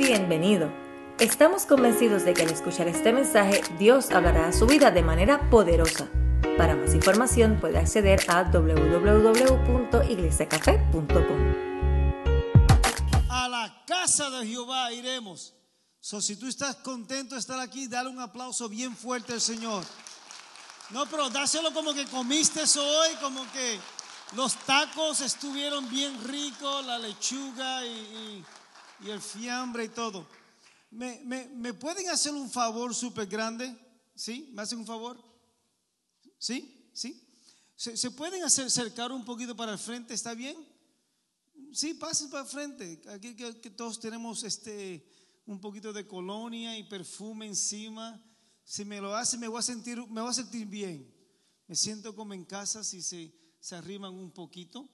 Bienvenido. Estamos convencidos de que al escuchar este mensaje, Dios hablará a su vida de manera poderosa. Para más información puede acceder a www.iglesiacafé.com. A la casa de Jehová iremos. So, si tú estás contento de estar aquí, dale un aplauso bien fuerte al Señor. No, pero dáselo como que comiste hoy, como que los tacos estuvieron bien ricos, la lechuga y- y el fiambre y todo. ¿Me, me, me pueden hacer un favor súper grande? ¿Sí? ¿Me hacen un favor? ¿Sí? ¿Sí? ¿Se, se pueden acercar un poquito para el frente? ¿Está bien? Sí, pasen para el frente. Aquí que, que todos tenemos este, un poquito de colonia y perfume encima. Si me lo hacen, me voy a sentir, me voy a sentir bien. Me siento como en casa si se, se arriman un poquito.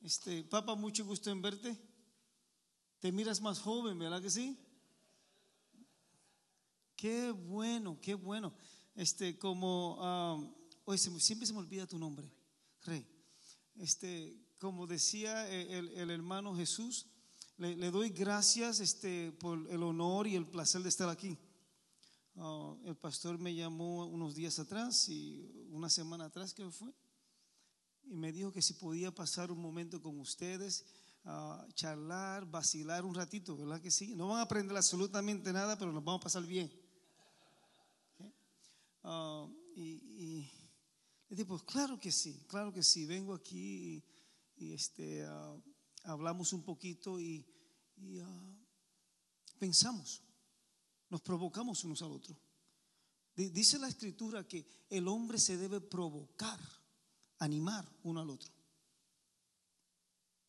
Este, papá, mucho gusto en verte. Te miras más joven, ¿verdad que sí? Qué bueno, qué bueno. Este, como, ah, oye, se siempre se me olvida tu nombre, Rey. Este, como decía eh, el, el hermano Jesús, le, le doy gracias este, por el honor y el placer de estar aquí. Ah, el pastor me llamó unos días atrás y una semana atrás que fue y me dijo que si podía pasar un momento con ustedes, ah, charlar, vacilar un ratito, ¿verdad que sí? No van a aprender absolutamente nada, pero nos vamos a pasar bien. ¿Ok? Ah, y, le pues claro que sí, claro que sí, vengo aquí y, este, ah, hablamos un poquito y, ah, pensamos, nos provocamos unos al otro. Di- Dice la escritura que el hombre se debe provocar, animar uno al otro.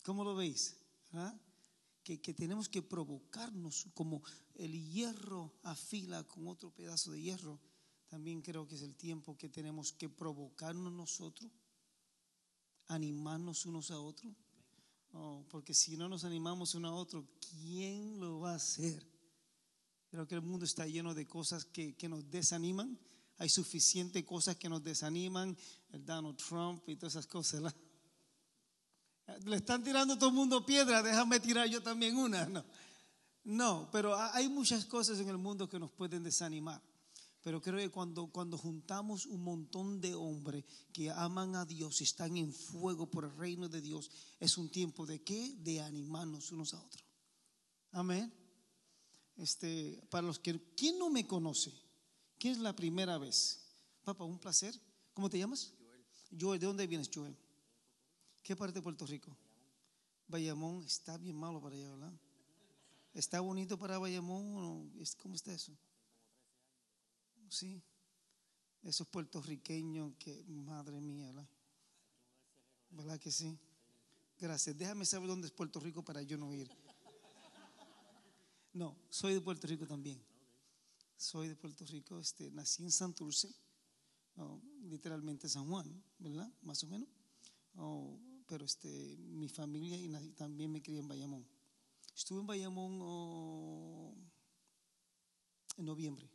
¿Cómo lo veis? ¿Ah? Que, que tenemos que provocarnos como el hierro afila con otro pedazo de hierro. También creo que es el tiempo que tenemos que provocarnos nosotros, animarnos unos a otros. Oh, porque si no nos animamos uno a otro, ¿quién lo va a hacer? Creo que el mundo está lleno de cosas que, que nos desaniman. Hay suficiente cosas que nos desaniman. El Donald Trump y todas esas cosas. Le están tirando todo el mundo piedra, déjame tirar yo también una. No, no pero ha- hay muchas cosas en el mundo que nos pueden desanimar. Pero creo que cuando, cuando juntamos un montón de hombres que aman a Dios y están en fuego por el reino de Dios, es un tiempo de qué? De animarnos unos a otros. Amén. Este, para los que, ¿quién no me conoce? ¿Quién es la primera vez? Papá, un placer. ¿Cómo te llamas? Joel. Joel, ¿de dónde vienes, Joel? ¿Qué parte de Puerto Rico? Bayamón está bien malo para allá, ¿verdad? ¿Está bonito para Bayamón? ¿Cómo está eso? Sí. Esos puertorriqueños que, madre mía, ¿verdad? ¿Verdad que sí? Gracias. Déjame saber dónde es Puerto Rico para yo no ir. No, soy de Puerto Rico también. Soy de Puerto Rico, este, nací en Santurce, oh, literalmente San Juan, ¿verdad? Más o menos. Pero este, mi familia y también me crié en Bayamón. Estuve en Bayamón oh, en noviembre.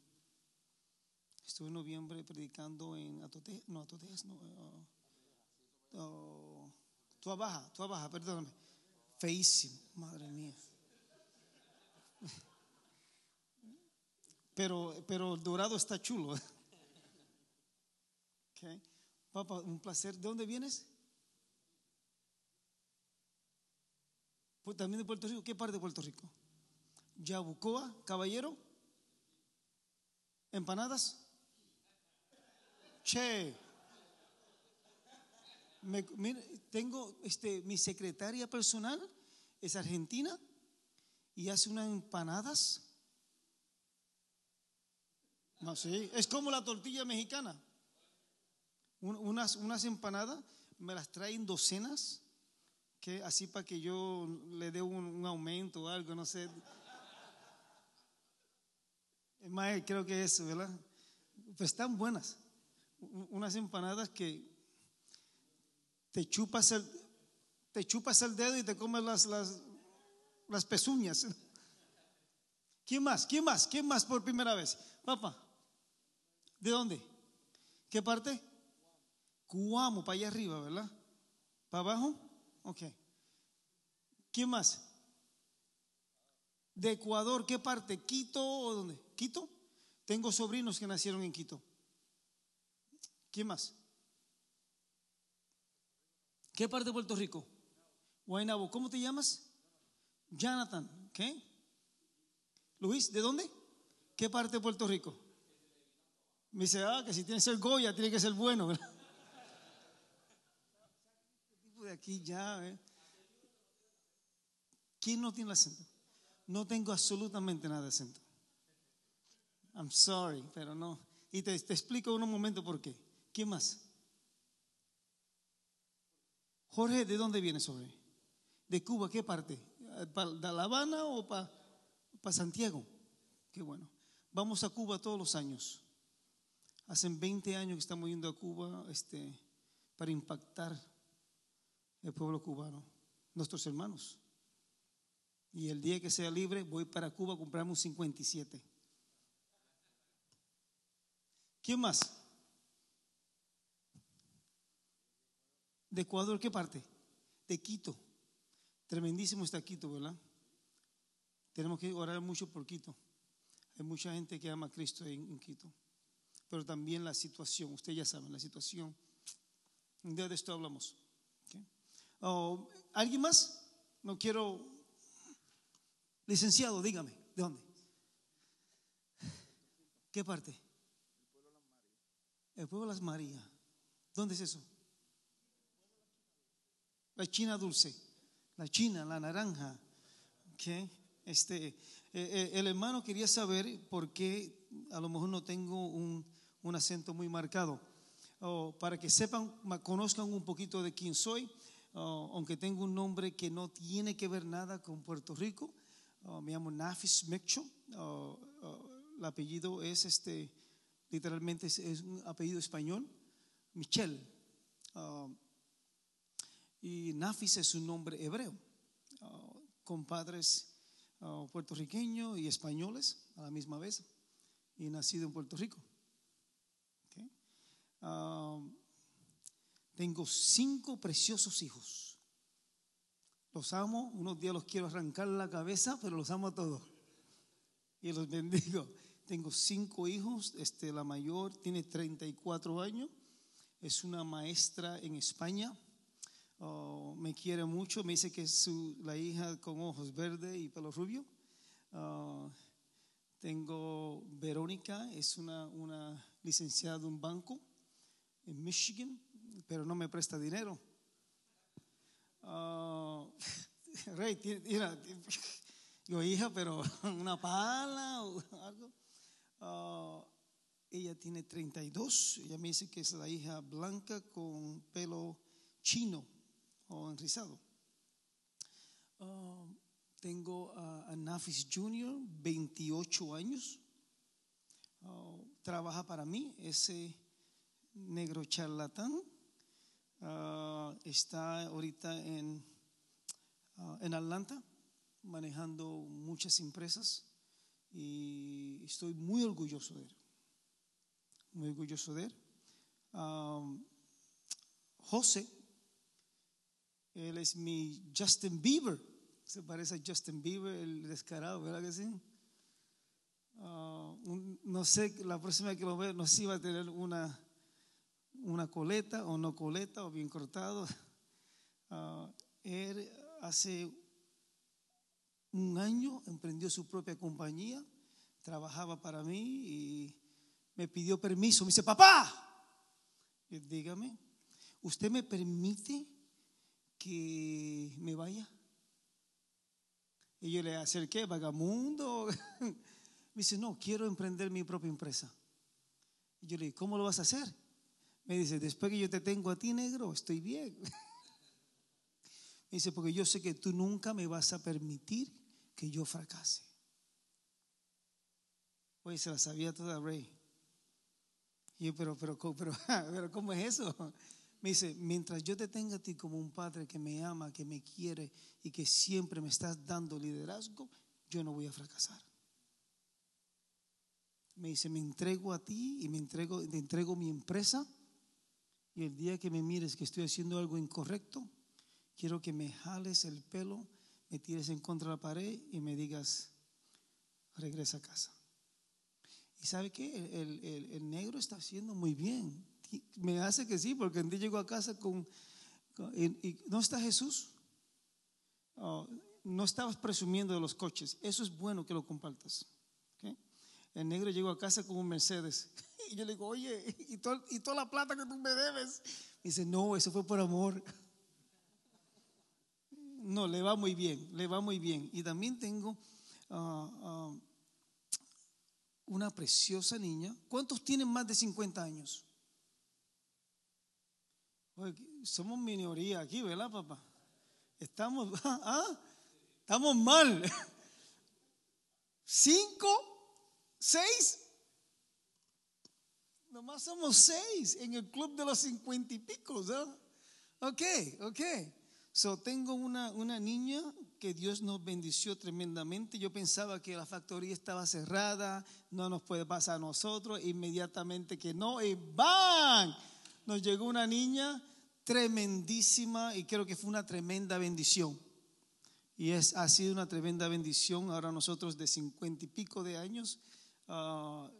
Estuve en noviembre predicando en Atote, no, Atotejas, no, oh, oh, Tua Baja, Tua Baja, perdóname. Feísimo, madre mía. Pero, pero el dorado está chulo. Ok. Papá, un placer. ¿De dónde vienes? También de Puerto Rico. ¿Qué parte de Puerto Rico? Yabucoa, Caballero. Empanadas. Che. Tengo este, mi secretaria personal es argentina y hace unas empanadas. No, sí, es como la tortilla mexicana. Un- unas, unas empanadas me las traen docenas, que así para que yo le dé un, aumento o algo, no sé. Es más, creo que eso, ¿verdad? Pues están buenas. Unas empanadas que te chupas el, te chupas el dedo y te comes las, las, las pezuñas. ¿Quién más? ¿Quién más? ¿Quién más por primera vez? Papá, ¿de dónde? ¿Qué parte? Cuamo, para allá arriba, ¿verdad? ¿Para abajo? Ok. ¿Quién más? De Ecuador, ¿qué parte? ¿Quito o dónde? ¿Quito? Tengo sobrinos que nacieron en Quito. ¿Quién más? ¿Qué parte de Puerto Rico? Guaynabo. ¿Cómo te llamas? Jonathan. ¿Qué? Luis, ¿de dónde? ¿Qué parte de Puerto Rico? Me dice, ah, que si tiene que ser Goya, tiene que ser bueno. ¿verdad? de aquí ya. ¿eh? ¿Quién no tiene acento? No tengo absolutamente nada de acento. I'm sorry, pero no. Y te, explico en un momento por qué. ¿Quién más? Jorge, ¿de dónde vienes, Jorge? ¿De Cuba? ¿Qué parte? ¿De La Habana o para pa Santiago? Qué bueno. Vamos a Cuba todos los años. Hacen 20 años que estamos yendo a Cuba este, para impactar el pueblo cubano, nuestros hermanos. Y el día que sea libre voy para Cuba a comprarme un 57. ¿Quién más? ¿De Ecuador qué parte? De Quito. Tremendísimo está Quito, ¿verdad? Tenemos que orar mucho por Quito. Hay mucha gente que ama a Cristo en, Quito. Pero también la situación, ustedes ya saben, la situación. De esto hablamos. Oh, ¿Alguien más? No quiero. Licenciado, dígame, ¿de dónde? ¿Qué parte? El pueblo de las Marías. ¿Dónde es eso? La China dulce, la China, la naranja. ¿Qué? Este, eh, eh, el hermano quería saber por qué a lo mejor no tengo un, un acento muy marcado. Oh, para que sepan, conozcan un poquito de quién soy. Oh, aunque tengo un nombre que no tiene que ver nada con Puerto Rico. Oh, me llamo Nafis Mecho. Oh, el apellido es este, literalmente es, un apellido español, Michel. y Nafis es un nombre hebreo, con padres puertorriqueños y españoles a la misma vez, y nacido en Puerto Rico. Tengo cinco preciosos hijos. Los amo, unos días los quiero arrancar la cabeza, pero los amo a todos. Y los bendigo. Tengo cinco hijos, este, la mayor tiene 34 años, es una maestra en España, oh, me quiere mucho, me dice que es la hija con ojos verdes y pelo rubio. Oh, tengo Verónica, es una, una licenciada de un banco en Michigan, pero no me presta dinero. Uh, Rey, mira, yo hija, pero una pala o algo. Uh, ella tiene 32, ella me dice que es la hija blanca con pelo chino o enrizado. Uh, tengo a, Nafis Jr., 28 años. trabaja para mí, ese negro charlatán Ah, está ahorita en, ah, en Atlanta manejando muchas empresas y estoy muy orgulloso de él. Muy orgulloso de él. José, él es mi Justin Bieber. Se parece a Justin Bieber, el descarado, ¿verdad que sí? Ah, no sé, la próxima que lo vea, no sé si va a tener una una coleta o no coleta o bien cortado. Ah, él hace un año emprendió su propia compañía, trabajaba para mí y me pidió permiso. Me dice, papá, dígame, ¿usted me permite que me vaya? Y yo le acerqué, vagamundo. me dice, no, quiero emprender mi propia empresa. Y yo le dije, ¿cómo lo vas a hacer? Me dice, después que yo te tengo a ti negro, estoy bien. Me dice, porque yo sé que tú nunca me vas a permitir que yo fracase. Oye, se la sabía toda Rey. Yo, pero, pero, pero, pero, ¿cómo es eso? Me dice, mientras yo te tenga a ti como un padre que me ama, que me quiere y que siempre me estás dando liderazgo, yo no voy a fracasar. Me dice, me entrego a ti y me entrego, te entrego mi empresa y el día que me mires que estoy haciendo algo incorrecto, quiero que me jales el pelo, me tires en contra de la pared y me digas, regresa a casa. ¿Y sabe qué? El, el- negro está haciendo muy bien. Me hace que sí, porque día llegó a casa con... y, ¿No está Jesús? Oh, no estabas presumiendo de los coches. Eso es bueno que lo compartas. El negro llegó a casa con un Mercedes. Y yo le digo, oye, ¿y, toda la plata que tú me debes? Y dice, no, eso fue por amor. No, le va muy bien, le va muy bien. Y también tengo ah, ah, una preciosa niña. ¿Cuántos tienen más de 50 años? Somos minoría aquí, ¿verdad, papá? Estamos, ah, estamos mal. ¿Cinco? ¿Seis? Nomás somos seis en el club de los cincuenta y pico, ¿no? Ok, ok. So, tengo una, una niña que Dios nos bendició tremendamente. Yo pensaba que la factoría estaba cerrada, no nos puede pasar a nosotros, inmediatamente que no, y ¡bam! Nos llegó una niña tremendísima y creo que fue una tremenda bendición. Y es, ha sido una tremenda bendición. Ahora nosotros de cincuenta y pico de años, ah,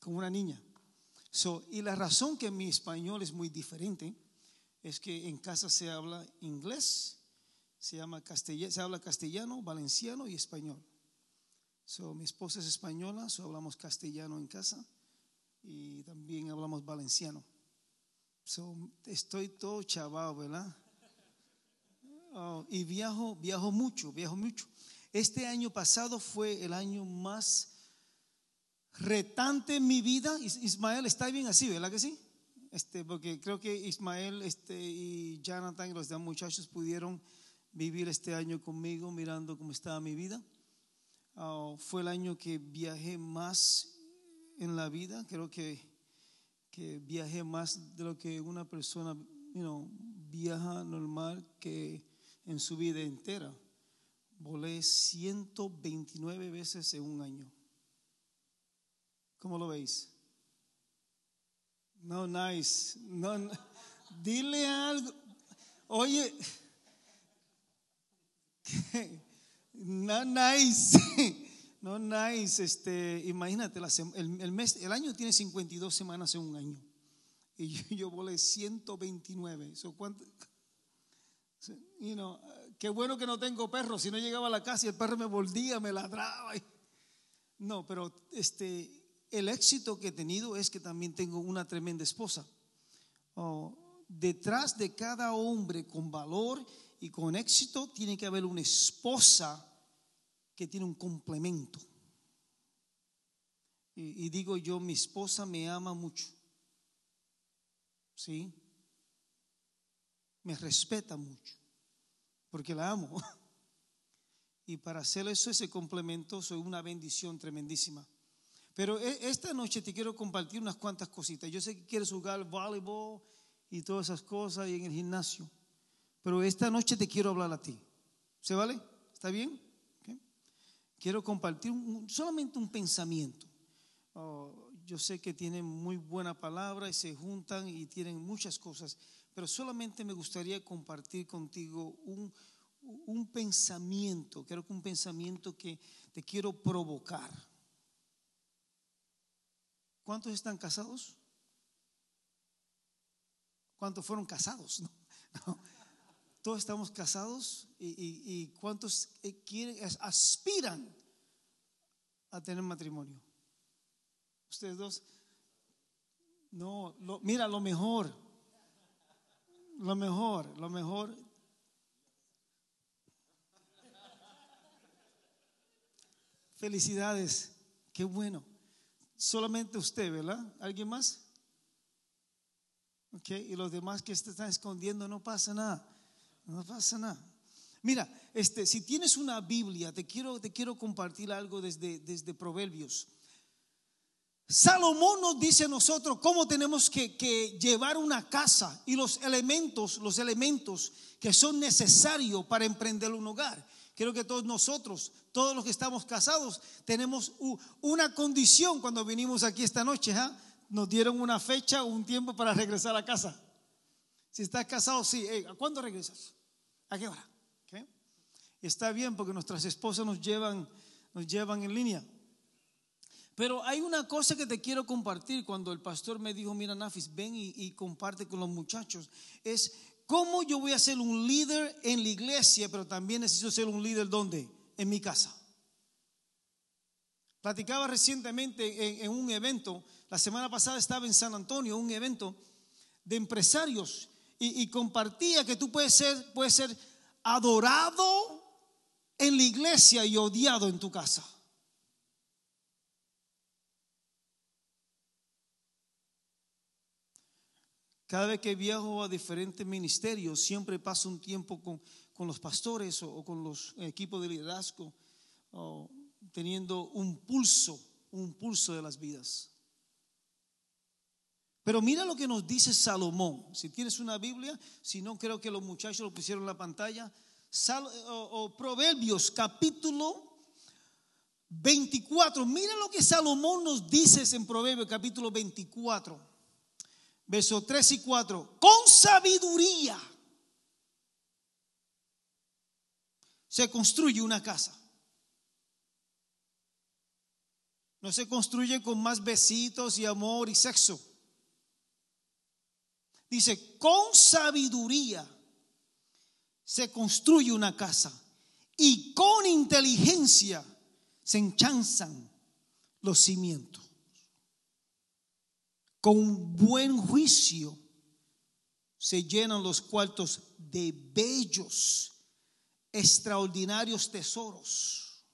con una niña. So, y la razón que mi español es muy diferente es que en casa se habla inglés, se, llama se habla castellano, valenciano y español. So, mi esposa es española, so hablamos castellano en casa y también hablamos valenciano. So, estoy todo chavado, ¿verdad? Oh, y viajo, viajo mucho, viajo mucho. Este año pasado fue el año más retante en mi vida. Is- Ismael está bien así, ¿verdad que sí? Este, porque creo que Ismael este, y Jonathan los demás muchachos pudieron vivir este año conmigo mirando cómo estaba mi vida. Ah, fue el año que viajé más en la vida. Creo que, que viajé más de lo que una persona you viaja normal que en su vida entera. Volé 129 veces en un año. ¿Cómo lo veis? No, nice. No. Dile algo. Oye, no, nice. No, nice. Este, imagínate, el, el mes, el año tiene 52 semanas en un año. Y yo, yo volé 129. So, ¿cuánto? You know, qué bueno que no tengo perro. Si no llegaba a la casa y el perro me volvía, me ladraba. No, pero este, el éxito que he tenido es que también tengo una tremenda esposa. Oh, detrás de cada hombre con valor y con éxito tiene que haber una esposa que tiene un complemento. Y, y digo yo, mi esposa me ama mucho. ¿Sí? Me respeta mucho. Porque la amo. Y para hacer eso, ese complemento, soy una bendición tremendísima. Pero e- esta noche te quiero compartir unas cuantas cositas. Yo sé que quieres jugar voleibol y todas esas cosas y en el gimnasio. Pero esta noche te quiero hablar a ti. ¿Se vale? ¿Está bien? Ok. Quiero compartir un- solamente un pensamiento. Oh, yo sé que tienen muy buena palabra y se juntan y tienen muchas cosas, pero solamente me gustaría compartir contigo un, un pensamiento, creo que un pensamiento que te quiero provocar. ¿Cuántos están casados? ¿Cuántos fueron casados? Todos estamos casados y, cuántos eh, quieren, as- aspiran a tener matrimonio. Ustedes dos. No, mira, lo mejor. Lo mejor, lo mejor. Felicidades, qué bueno. Solamente usted, ¿verdad? ¿Alguien más? Ok, y los demás que se están escondiendo, no pasa nada. No pasa nada. Mira, este, si tienes una Biblia, te quiero, te quiero compartir algo desde, desde Proverbios. Salomón nos dice a nosotros cómo tenemos que, llevar una casa y los elementos, los elementos que son necesarios para emprender un hogar. Creo que todos nosotros, todos los que estamos casados, tenemos una condición cuando vinimos aquí esta noche. ¿ah? Nos dieron una fecha, un tiempo para regresar a casa. Si estás casado, sí. ¿A cuándo regresas? ¿A qué hora? Está bien porque nuestras esposas nos llevan nos llevan en línea. Pero hay una cosa que te quiero compartir cuando el pastor me dijo, mira Nafis, ven y, y comparte con los muchachos. Es cómo yo voy a ser un líder en la iglesia, pero también necesito ser un líder donde? En mi casa. Platicaba recientemente en, un evento, la semana pasada estaba en San Antonio, un evento de empresarios, y, compartía que tú puedes ser, puedes ser adorado en la iglesia y odiado en tu casa. Cada vez que viajo a diferentes ministerios, siempre paso un tiempo con, los pastores o, con los equipos de liderazgo, teniendo un pulso, un pulso de las vidas. Pero mira lo que nos dice Salomón. Si tienes una Biblia, si no creo que los muchachos lo pusieron en la pantalla. Proverbios capítulo 24. Mira lo que Salomón nos dice en Proverbios capítulo 24 versos 3 y 4, con sabiduría se construye una casa. No se construye con más besitos y amor y sexo. Dice, con sabiduría se construye una casa y con inteligencia se enchanzan los cimientos con buen juicio se llenan los cuartos de bellos, extraordinarios tesoros.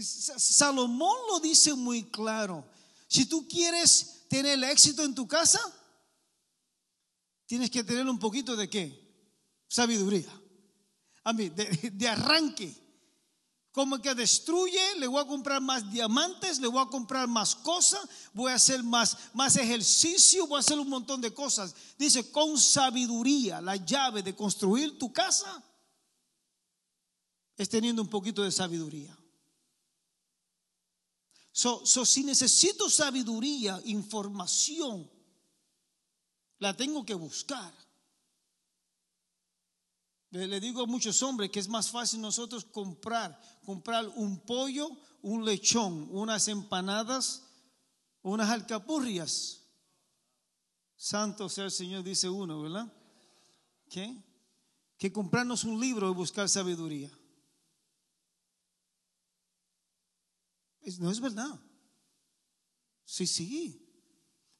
Salomón lo dice muy claro. Si tú quieres tener éxito en tu casa, tienes que tener un poquito de qué? Sabiduría. A mí, de, de arranque como que destruye, le voy a comprar más diamantes, le voy a comprar más cosas, voy a hacer más, más ejercicio, voy a hacer un montón de cosas. Dice, con sabiduría, la llave de construir tu casa es teniendo un poquito de sabiduría. So, so, si necesito sabiduría, información, la tengo que buscar. Le, digo a muchos hombres que es más fácil nosotros comprar, comprar un pollo, un lechón, unas empanadas, unas alcapurrias. Santo sea el Señor, dice uno, ¿verdad? ¿Qué? Que comprarnos un libro y buscar sabiduría. No es verdad. Sí, sí.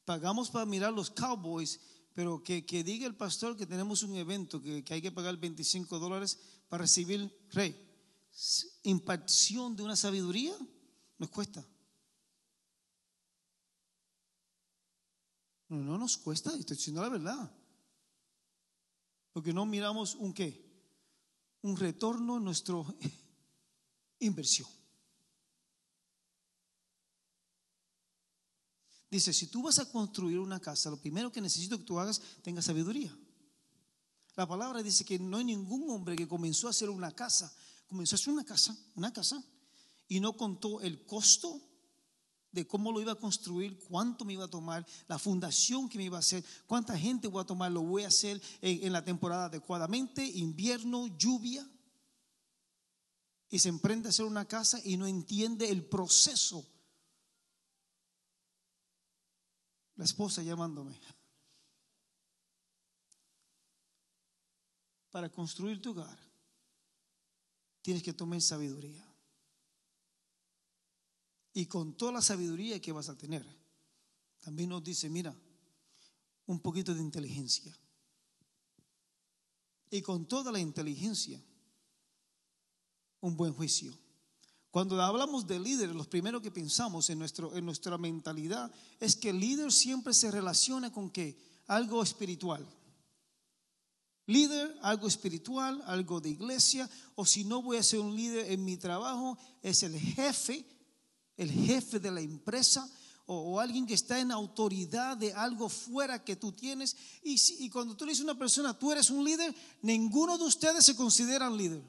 Pagamos para mirar los Cowboys pero que, diga el pastor que tenemos un evento, que, hay que pagar 25 dólares para recibir rey. Impartición de una sabiduría nos cuesta. No, no nos cuesta, estoy diciendo la verdad. Porque no miramos un qué, un retorno en nuestra inversión. Dice, si tú vas a construir una casa, lo primero que necesito que tú hagas, tenga sabiduría. La palabra dice que no hay ningún hombre que comenzó a hacer una casa, comenzó a hacer una casa, una casa, y no contó el costo de cómo lo iba a construir, cuánto me iba a tomar, la fundación que me iba a hacer, cuánta gente voy a tomar, lo voy a hacer en, en la temporada adecuadamente, invierno, lluvia. Y se emprende a hacer una casa y no entiende el proceso la esposa llamándome. Para construir tu hogar, tienes que tomar sabiduría. Y con toda la sabiduría que vas a tener, también nos dice, mira, un poquito de inteligencia. Y con toda la inteligencia, un buen juicio. Cuando hablamos de líder, lo primero que pensamos en, nuestro, en nuestra mentalidad es que el líder siempre se relaciona con que algo espiritual. Líder, algo espiritual, algo de iglesia, o si no voy a ser un líder en mi trabajo, es el jefe, el jefe de la empresa, o, alguien que está en autoridad de algo fuera que tú tienes. Y, y cuando tú le dices a una persona, tú eres un líder, ninguno de ustedes se consideran líder.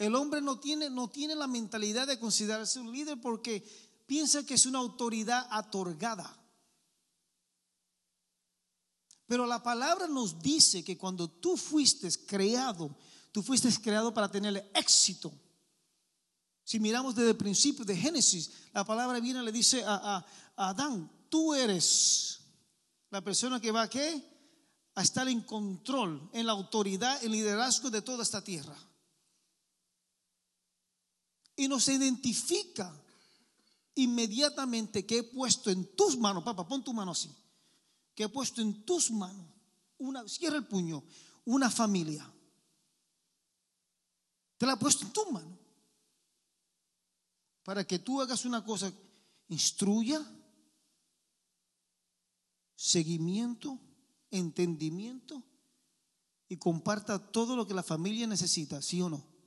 El hombre no tiene, no tiene la mentalidad de considerarse un líder porque piensa que es una autoridad otorgada. Pero la palabra nos dice que cuando tú fuiste creado, tú fuiste creado para tener éxito. Si miramos desde el principio de Génesis, la palabra viene y le dice a, a- Adán, tú eres la persona que va a qué? A estar en control, en la autoridad, en liderazgo de toda esta tierra. Y nos identifica inmediatamente que he puesto en tus manos, papá, pon tu mano así, que he puesto en tus manos, una, cierra el puño, una familia. Te la he puesto en tu mano. Para que tú hagas una cosa, instruya, seguimiento, entendimiento y comparta todo lo que la familia necesita, ¿sí o no?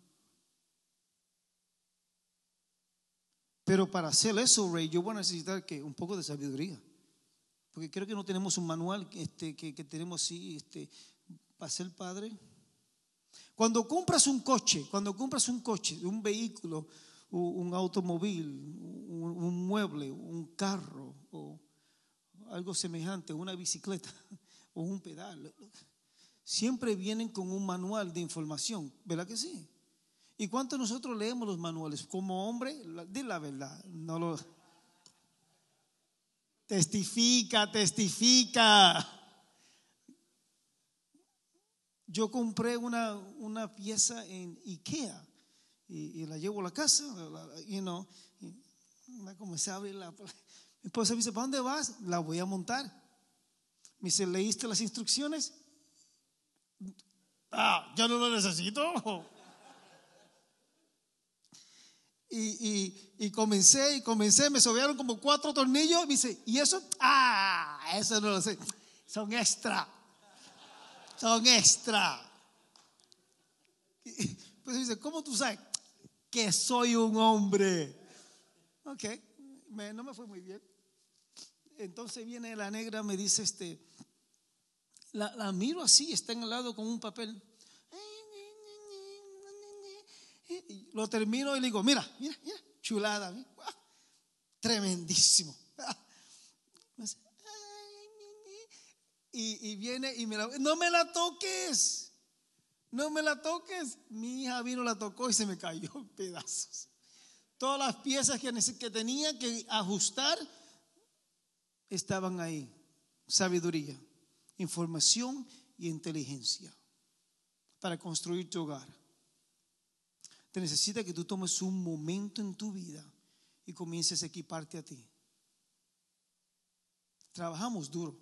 Pero para hacer eso, Rey, yo voy a necesitar que un poco de sabiduría. Porque creo que no tenemos un manual este, que, tenemos así este, para ser padre. Cuando compras un coche, cuando compras un coche, un vehículo, un, un automóvil, un, un mueble, un carro o algo semejante, una bicicleta o un pedal, siempre vienen con un manual de información, ¿verdad que sí? ¿Y cuánto nosotros leemos los manuales? Como hombre, di la verdad, no lo testifica, testifica. Yo compré una, una pieza en Ikea y, la llevo a la casa, you know, y la comencé a abrir la. Mi esposa me dice, ¿para dónde vas? La voy a montar. Me dice, ¿leíste las instrucciones? Ah, yo no lo necesito. Y, y, y comencé y comencé, me sobraron como cuatro tornillos. Me dice, ¿y eso? Ah, eso no lo sé. Son extra. Son extra. Y, pues dice, ¿cómo tú sabes? Que soy un hombre. Ok, no me fue muy bien. Entonces viene la negra, me dice, este, la, la miro así, está en el lado con un papel. Y Lo termino y le digo, mira, mira, mira, chulada, tremendísimo. Y, viene y me la, no me la toques, no me la toques. Mi hija vino, la tocó y se me cayó en pedazos. Todas las piezas que, que tenía que ajustar estaban ahí. Sabiduría, información y inteligencia para construir tu hogar. Te necesita que tú tomes un momento en tu vida y comiences a equiparte a ti. Trabajamos duro,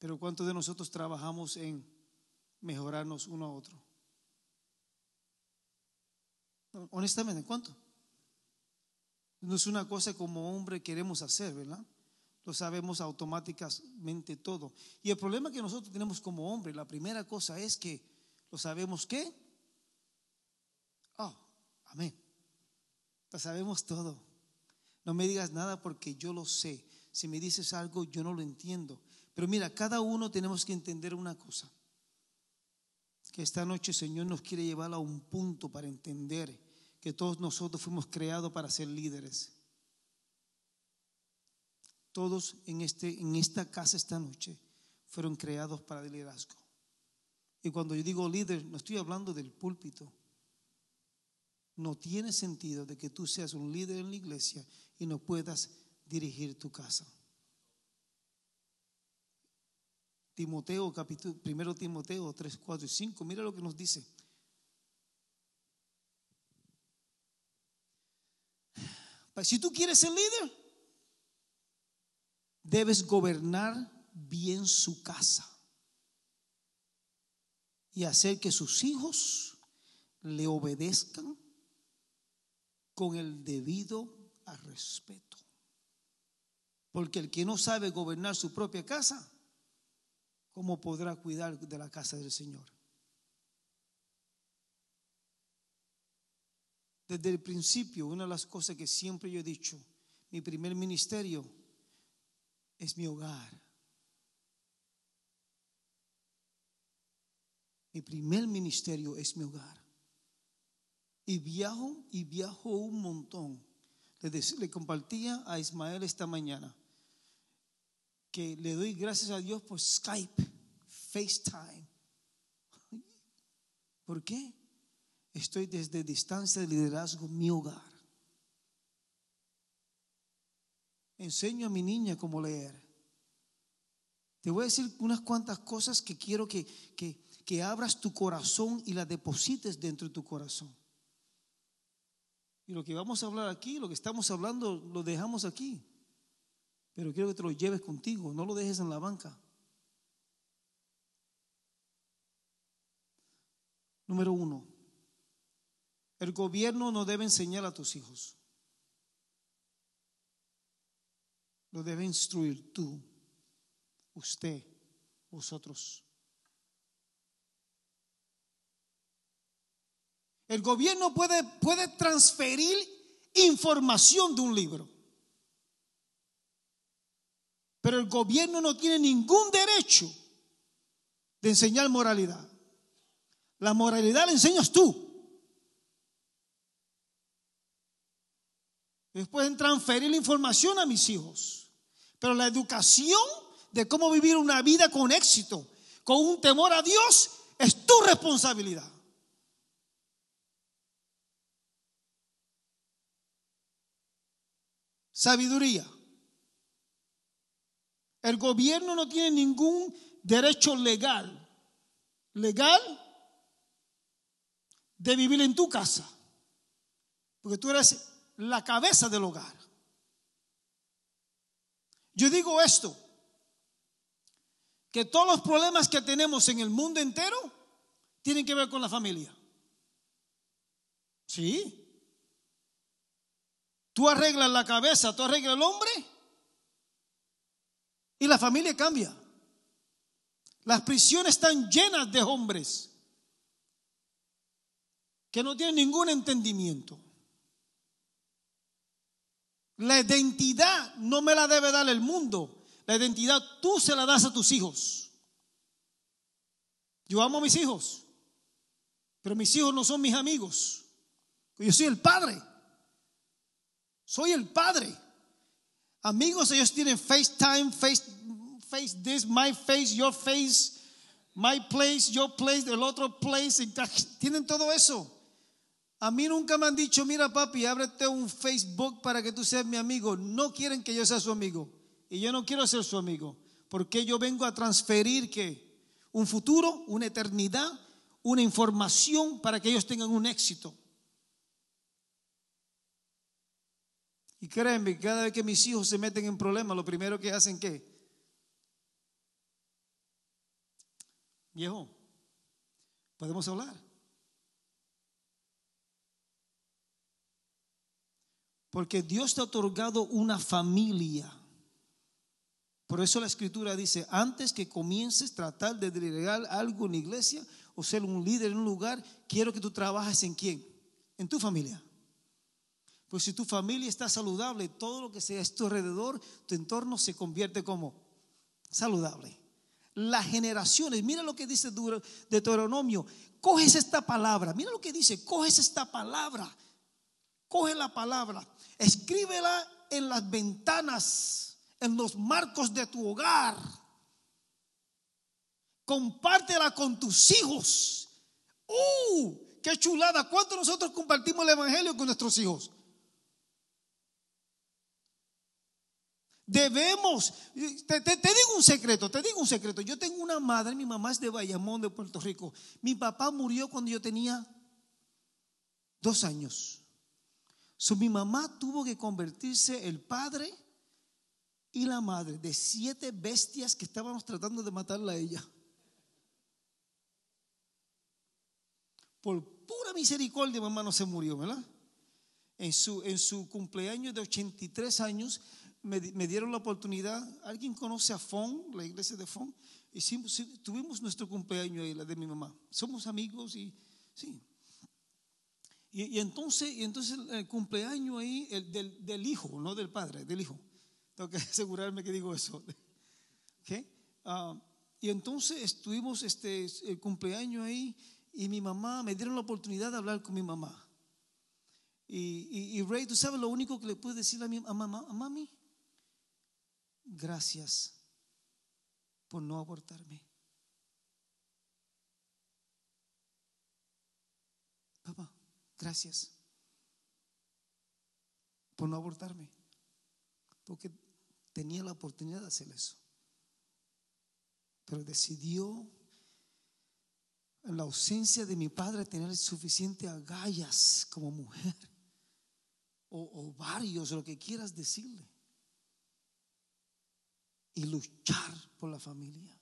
pero ¿cuántos de nosotros trabajamos en mejorarnos uno a otro? Honestamente, ¿cuánto? No es una cosa como hombre queremos hacer, ¿verdad? Lo sabemos automáticamente todo. Y el problema que nosotros tenemos como hombre, la primera cosa es que lo sabemos qué? Oh, amén. Lo sabemos todo. No me digas nada porque yo lo sé. Si me dices algo, yo no lo entiendo. Pero mira, cada uno tenemos que entender una cosa. Que esta noche el Señor nos quiere llevar a un punto para entender que todos nosotros fuimos creados para ser líderes. Todos en, este, en esta casa esta noche fueron creados para el liderazgo. Y cuando yo digo líder, no estoy hablando del púlpito. No tiene sentido de que tú seas un líder en la iglesia y no puedas dirigir tu casa. Timoteo, capítulo, primero Timoteo 3, 4 y 5, mira lo que nos dice. Si tú quieres ser líder, debes gobernar bien su casa y hacer que sus hijos le obedezcan con el debido respeto. Porque el que no sabe gobernar su propia casa, ¿cómo podrá cuidar de la casa del Señor? Desde el principio, una de las cosas que siempre yo he dicho, mi primer ministerio es mi hogar. Mi primer ministerio es mi hogar. Y viajo y viajo un montón. Le, le compartía a Ismael esta mañana que le doy gracias a Dios por Skype, FaceTime. ¿Por qué? estoy desde distancia de liderazgo mi hogar. Enseño a mi niña cómo leer. Te voy a decir unas cuantas cosas que quiero que, que, que abras tu corazón y las deposites dentro de tu corazón. Y lo que vamos a hablar aquí, lo que estamos hablando, lo dejamos aquí. Pero quiero que te lo lleves contigo, no lo dejes en la banca. Número uno, el gobierno no debe enseñar a tus hijos. Lo debe instruir tú, usted, vosotros. El gobierno puede, puede transferir información de un libro. Pero el gobierno no tiene ningún derecho de enseñar moralidad. La moralidad la enseñas tú. Pueden transferir la información a mis hijos. Pero la educación de cómo vivir una vida con éxito, con un temor a Dios, es tu responsabilidad. Sabiduría. El gobierno no tiene ningún derecho legal, legal, de vivir en tu casa. Porque tú eres la cabeza del hogar. Yo digo esto, que todos los problemas que tenemos en el mundo entero tienen que ver con la familia. Sí. Tú arreglas la cabeza, tú arreglas el hombre y la familia cambia. Las prisiones están llenas de hombres que no tienen ningún entendimiento. La identidad no me la debe dar el mundo. La identidad tú se la das a tus hijos. Yo amo a mis hijos, pero mis hijos no son mis amigos. Yo soy el padre. Soy el padre. Amigos, ellos tienen FaceTime, face, face this, my face, your face, my place, your place, el otro place. Tienen todo eso. A mí nunca me han dicho, mira papi, ábrete un Facebook para que tú seas mi amigo. No quieren que yo sea su amigo. Y yo no quiero ser su amigo. Porque yo vengo a transferir que un futuro, una eternidad, una información para que ellos tengan un éxito. Y créanme, cada vez que mis hijos se meten en problemas, lo primero que hacen que viejo, podemos hablar. Porque Dios te ha otorgado una familia. Por eso la escritura dice, antes que comiences a tratar de delegar algo en la iglesia o ser un líder en un lugar, quiero que tú trabajes en quién? En tu familia. Pues si tu familia está saludable, todo lo que sea a tu alrededor, tu entorno se convierte como saludable. Las generaciones, mira lo que dice Deuteronomio, coges esta palabra, mira lo que dice, coges esta palabra, coge la palabra Escríbela en las ventanas, en los marcos de tu hogar. Compártela con tus hijos. ¡Uh! ¡Qué chulada! ¿Cuánto nosotros compartimos el Evangelio con nuestros hijos? Debemos, te, digo un secreto, te digo un secreto. Yo tengo una madre, mi mamá es de Bayamón, de Puerto Rico. Mi papá murió cuando yo tenía dos años mi mamá tuvo que convertirse el padre y la madre de siete bestias que estábamos tratando de matarla a ella. Por pura misericordia, mamá no se murió, ¿verdad? En su, en su cumpleaños de 83 años me, dieron la oportunidad. ¿Alguien conoce a Fon, la iglesia de Fon? Hicimos, tuvimos nuestro cumpleaños ahí, la de mi mamá. Somos amigos y sí. Y, entonces, y entonces el cumpleaños ahí el del, hijo, no del padre, del hijo. Tengo que asegurarme que digo eso. Ah, y entonces estuvimos este, el cumpleaños ahí y mi mamá, me dieron la oportunidad de hablar con mi mamá. Y, y, Ray, tú sabes lo único que le puedo decir a mi mamá, a mami, gracias por no abortarme. Papá, Gracias por no abortarme. Porque tenía la oportunidad de hacer eso. Pero decidió, en la ausencia de mi padre, tener suficiente agallas como mujer. O, varios, lo que quieras decirle. Y luchar por la familia.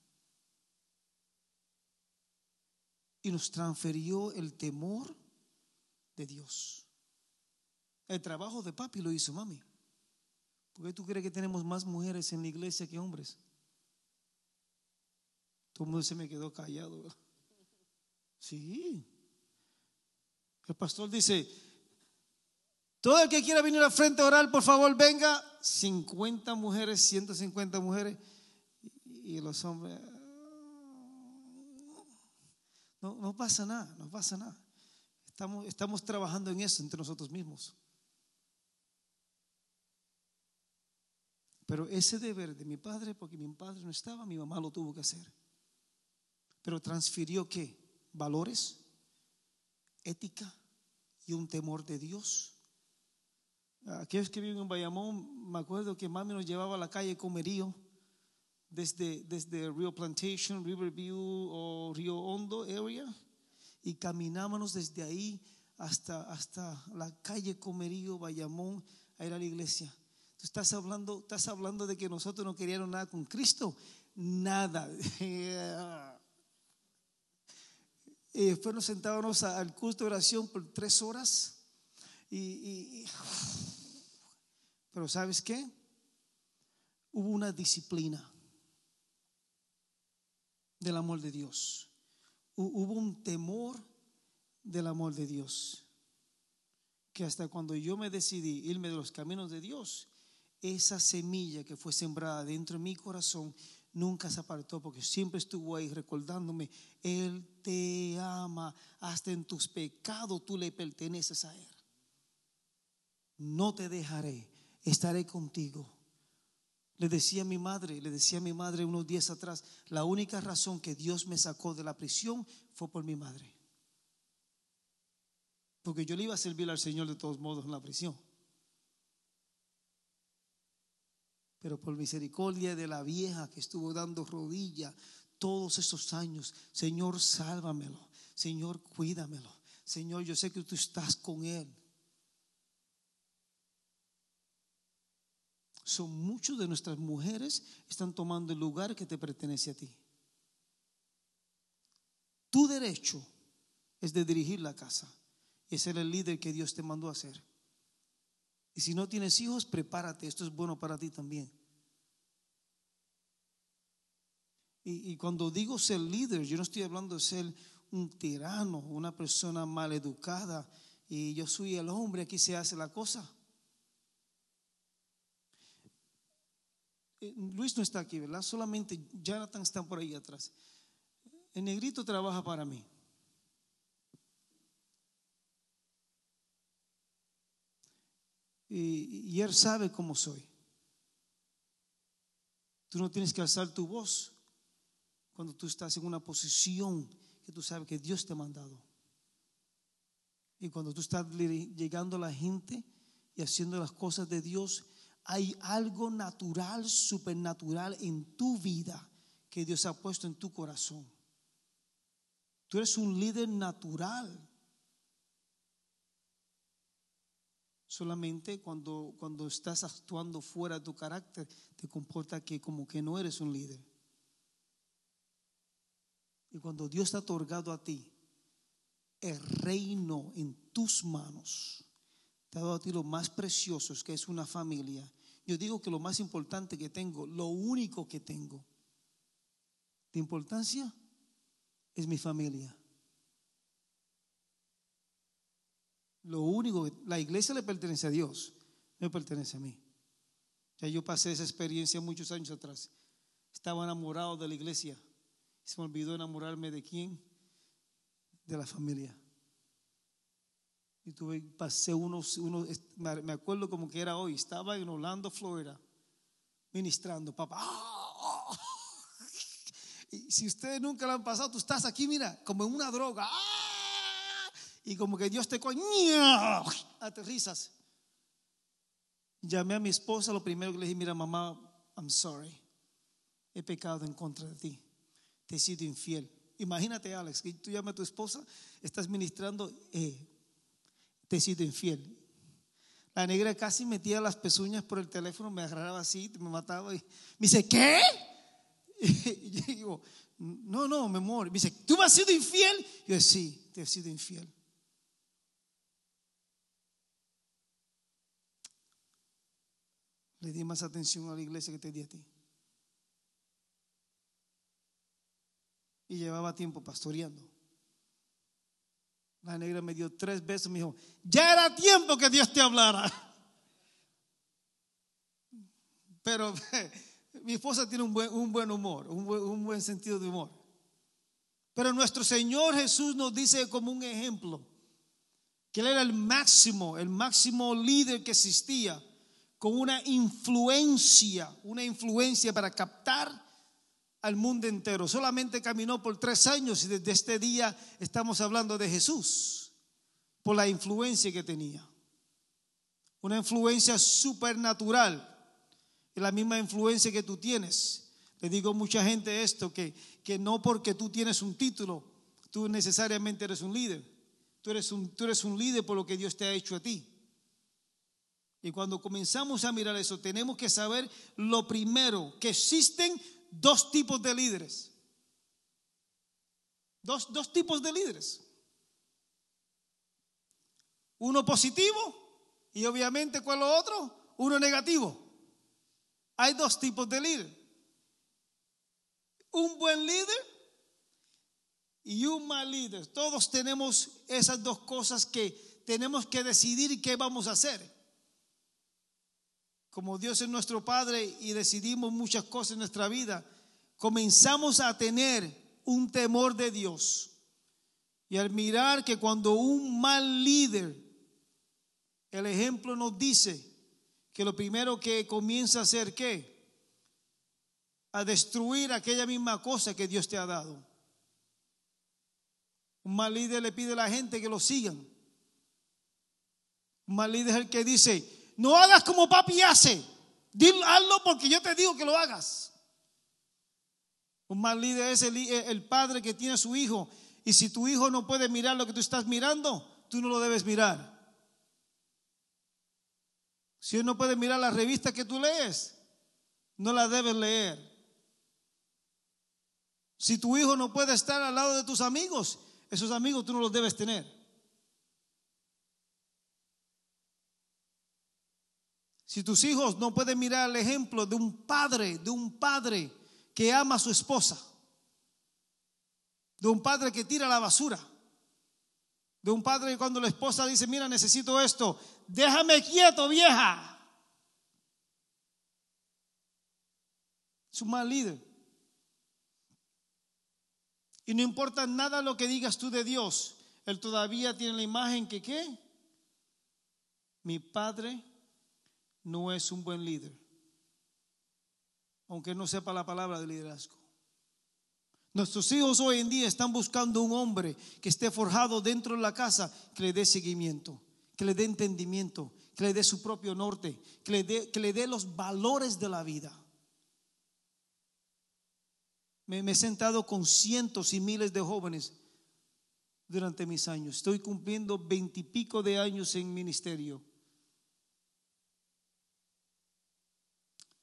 Y nos transfirió el temor de Dios. El trabajo de papi lo hizo mami. ¿Por qué tú crees que tenemos más mujeres en la iglesia que hombres? Todo el mundo se me quedó callado. Sí. El pastor dice, todo el que quiera venir al frente a orar, por favor, venga. 50 mujeres, 150 mujeres. Y los hombres... No, no pasa nada, no pasa nada. Estamos, estamos trabajando en eso entre nosotros mismos. Pero ese deber de mi padre, porque mi padre no estaba, mi mamá lo tuvo que hacer. Pero transfirió qué? Valores, ética y un temor de Dios. Aquellos que viven en Bayamón, me acuerdo que mami nos llevaba a la calle Comerío, desde, desde Rio Plantation, Riverview o Río Hondo area, y caminábamos desde ahí hasta, hasta la calle Comerío, Bayamón, a ir a la iglesia. Tú estás hablando, estás hablando de que nosotros no queríamos nada con Cristo. Nada. Y después nos sentábamos al culto de oración por tres horas. Y, pero ¿sabes qué? Hubo una disciplina del amor de Dios. Hubo un temor del amor de Dios. Que hasta cuando yo me decidí irme de los caminos de Dios, esa semilla que fue sembrada dentro de mi corazón nunca se apartó porque siempre estuvo ahí recordándome, Él te ama, hasta en tus pecados tú le perteneces a Él. No te dejaré, estaré contigo. Le decía a mi madre, le decía a mi madre unos días atrás, la única razón que Dios me sacó de la prisión fue por mi madre. Porque yo le iba a servir al Señor de todos modos en la prisión. pero por misericordia de la vieja que estuvo dando rodilla todos esos años, Señor, sálvamelo, Señor, cuídamelo, Señor, yo sé que tú estás con él. Son muchos de nuestras mujeres están tomando el lugar que te pertenece a ti. Tu derecho es de dirigir la casa y ser el líder que Dios te mandó a ser. Y si no tienes hijos, prepárate, esto es bueno para ti también. Y, cuando digo ser líder, yo no estoy hablando de ser un tirano, una persona mal educada, y yo soy el hombre, aquí se hace la cosa. Eh, Luis no está aquí, ¿verdad? Solamente Jonathan está por ahí atrás. El negrito trabaja para mí. y, él sabe cómo soy. Tú no tienes que alzar tu voz cuando tú estás en una posición que tú sabes que Dios te ha mandado. Y cuando tú estás llegando a la gente y haciendo las cosas de Dios, hay algo natural, supernatural en tu vida que Dios ha puesto en tu corazón. Tú eres un líder natural. Solamente cuando, cuando estás actuando fuera de tu carácter, te comporta que como que no eres un líder. Y cuando Dios te ha otorgado a ti el reino en tus manos, te ha dado a ti lo más precioso, que es una familia. Yo digo que lo más importante que tengo, lo único que tengo de importancia es mi familia. Lo único, la iglesia le pertenece a Dios, me pertenece a mí. Ya yo pasé esa experiencia muchos años atrás. Estaba enamorado de la iglesia. Se me olvidó enamorarme de quién? De la familia. Y tuve, pasé unos, unos, me acuerdo como que era hoy, estaba en Orlando, Florida, ministrando, papá. Y si ustedes nunca lo han pasado, tú estás aquí, mira, como en una droga. y como que Dios te coña, aterrizas. Llamé a mi esposa, lo primero que le dije, mira mamá, I'm sorry, he pecado en contra de ti, te he sido infiel. Imagínate Alex, que tú llamas a tu esposa, estás ministrando, eh, te he sido infiel. La negra casi metía las pezuñas por el teléfono, me agarraba así, me mataba y me dice, ¿qué? Y yo digo, no, no, mi amor. Me dice, ¿tú me has sido infiel? Y yo, sí, te he sido infiel. Le di más atención a la iglesia que te di a ti. Y llevaba tiempo pastoreando. La negra me dio tres besos, me dijo, ya era tiempo que Dios te hablara. Pero mi esposa tiene un buen, un buen humor, un buen, un buen sentido de humor. Pero nuestro Señor Jesús nos dice como un ejemplo que Él era el máximo, el máximo líder que existía, con una influencia, una influencia para captar al mundo entero. Solamente caminó por tres años y desde este día estamos hablando de Jesús, por la influencia que tenía. Una influencia supernatural la misma influencia que tú tienes. Le digo a mucha gente esto, que, que no porque tú tienes un título, tú necesariamente eres un líder. Tú eres un, tú eres un líder por lo que Dios te ha hecho a ti. Y cuando comenzamos a mirar eso, tenemos que saber lo primero, que existen dos tipos de líderes. Dos, dos tipos de líderes. Uno positivo y obviamente, ¿cuál es lo otro? Uno negativo. Hay dos tipos de líder. Un buen líder y un mal líder. Todos tenemos esas dos cosas que tenemos que decidir qué vamos a hacer. Como Dios es nuestro Padre y decidimos muchas cosas en nuestra vida, comenzamos a tener un temor de Dios. Y al mirar que cuando un mal líder, el ejemplo nos dice que lo primero que comienza a hacer, ¿qué? A destruir aquella misma cosa que Dios te ha dado. Un mal líder le pide a la gente que lo sigan. Un mal líder es el que dice, no hagas como papi hace, Dilo, hazlo porque yo te digo que lo hagas. Un mal líder es el, el padre que tiene a su hijo y si tu hijo no puede mirar lo que tú estás mirando, tú no lo debes mirar. Si uno puede mirar la revista que tú lees, no la debes leer. Si tu hijo no puede estar al lado de tus amigos, esos amigos tú no los debes tener. Si tus hijos no pueden mirar el ejemplo de un padre, de un padre que ama a su esposa, de un padre que tira la basura, de un padre que cuando la esposa dice, mira, necesito esto, déjame quieto, vieja. Es un mal líder. Y no importa nada lo que digas tú de Dios, Él todavía tiene la imagen que, ¿qué? Mi padre no es un buen líder, aunque no sepa la palabra de liderazgo. Nuestros hijos hoy en día están buscando un hombre que esté forjado dentro de la casa, que le dé seguimiento, que le dé entendimiento, que le dé su propio norte, que le dé, que le dé los valores de la vida. Me, me he sentado con cientos y miles de jóvenes durante mis años. Estoy cumpliendo veintipico de años en ministerio.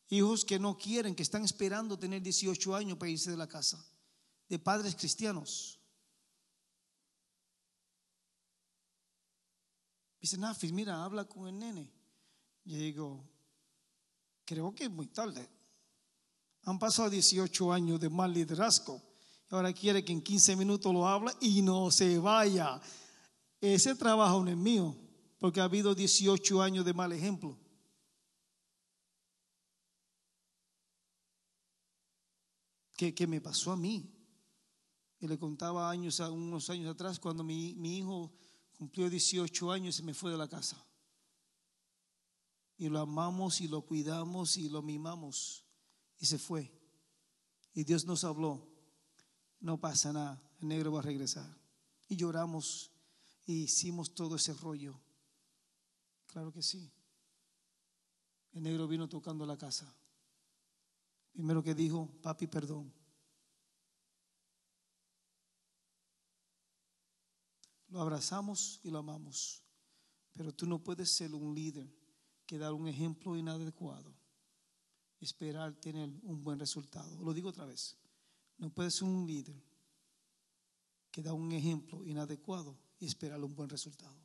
Hijos que no quieren, que están esperando tener 18 años para irse de la casa de padres cristianos. Dice Nafis, mira, habla con el nene. Y digo, creo que es muy tarde. Han pasado 18 años de mal liderazgo. Y ahora quiere que en 15 minutos lo hable y no se vaya. Ese trabajo no es mío, porque ha habido 18 años de mal ejemplo. ¿Qué, qué me pasó a mí? Y le contaba años, unos años atrás, cuando mi, hijo cumplió 18 años y se me fue de la casa. Y lo amamos y lo cuidamos y lo mimamos. Y se fue. Y Dios nos habló. No pasa nada, el negro va a regresar. Y lloramos. y hicimos todo ese rollo. Claro que sí. El negro vino tocando la casa. Primero que dijo, papi, perdón. Lo abrazamos y lo amamos. Pero tú no puedes ser un líder que dar un ejemplo inadecuado. Esperar tener un buen resultado. Lo digo otra vez. No puedes ser un líder que da un ejemplo inadecuado y esperar un buen resultado.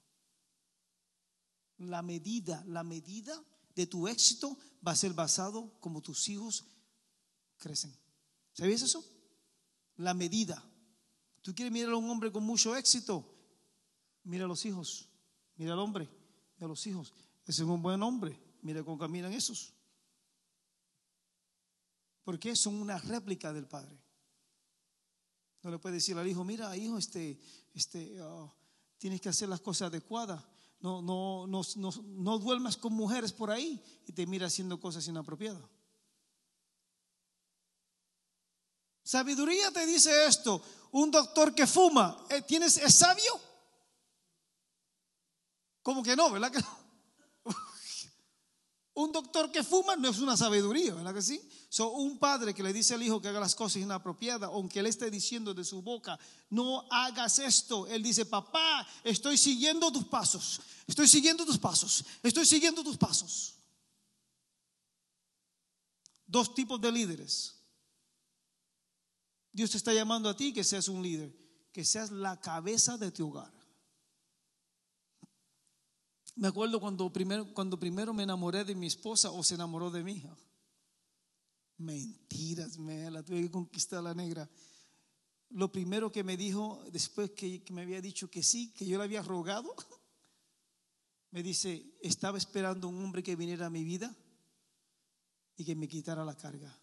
La medida, la medida de tu éxito va a ser basado como tus hijos crecen. ¿Sabías eso? La medida. Tú quieres mirar a un hombre con mucho éxito, mira a los hijos, mira al hombre, mira a los hijos. Ese es un buen hombre, mira cómo caminan esos. Porque son una réplica del padre. No le puede decir al hijo, mira, hijo, este, este, oh, tienes que hacer las cosas adecuadas. No, no, no, no, no duermas con mujeres por ahí y te mira haciendo cosas inapropiadas. Sabiduría te dice esto. Un doctor que fuma, eh, ¿tienes, ¿es sabio? Como que no, ¿verdad que Un doctor que fuma no es una sabiduría, ¿verdad que sí? So, un padre que le dice al hijo que haga las cosas inapropiadas, aunque él esté diciendo de su boca, no hagas esto. Él dice, papá, estoy siguiendo tus pasos, estoy siguiendo tus pasos, estoy siguiendo tus pasos. Dos tipos de líderes. Dios te está llamando a ti que seas un líder, que seas la cabeza de tu hogar. Me acuerdo cuando primero, cuando primero me enamoré de mi esposa o se enamoró de mi hija. Mentiras, me la tuve que conquistar la negra. Lo primero que me dijo, después que, me había dicho que sí, que yo le había rogado, me dice, estaba esperando un hombre que viniera a mi vida y que me quitara la carga.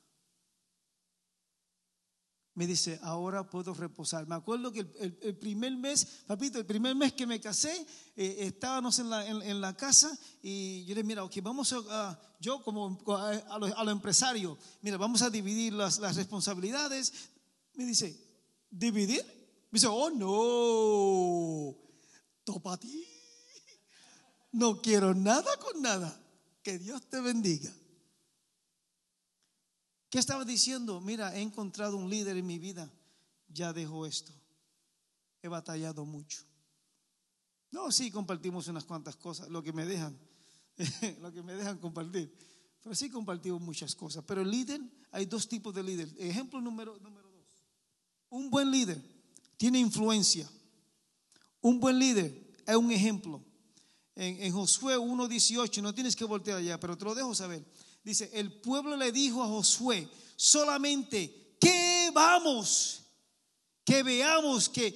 Me dice, ahora puedo reposar. Me acuerdo que el, primer mes, papito, el primer mes que me casé, eh, estábamos en la, en, la, casa y yo le dije, mira, ok, vamos a, yo como a, los, empresarios, mira, vamos a dividir las, las responsabilidades. Me dice, ¿dividir? Me dice, oh no, topa ti. No quiero nada con nada. Que Dios te bendiga. ¿Qué estaba diciendo? Mira, he encontrado un líder en mi vida. Ya dejo esto. He batallado mucho. No, sí, compartimos unas cuantas cosas, lo que me dejan, lo que me dejan compartir. Pero sí compartimos muchas cosas. Pero el líder, hay dos tipos de líder. Ejemplo número, número dos. Un buen líder tiene influencia. Un buen líder es un ejemplo. En, en Josué 1.18, no tienes que voltear allá, pero te lo dejo saber. Dice, el pueblo le dijo a Josué, solamente que vamos, que veamos, que,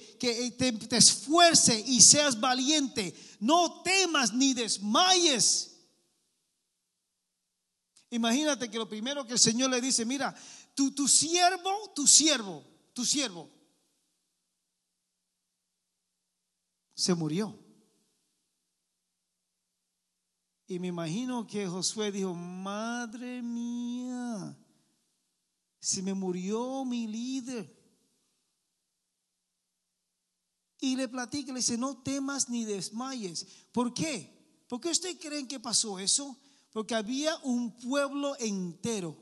te, te esfuerce y seas valiente, no temas ni desmayes. Imagínate que lo primero que el Señor le dice, mira, tu, tu siervo, tu siervo, tu siervo, se murió. Y me imagino que Josué dijo, madre mía, se me murió mi líder. Y le platica, le dice, no temas ni desmayes. ¿Por qué? ¿Por qué ustedes creen que pasó eso? Porque había un pueblo entero.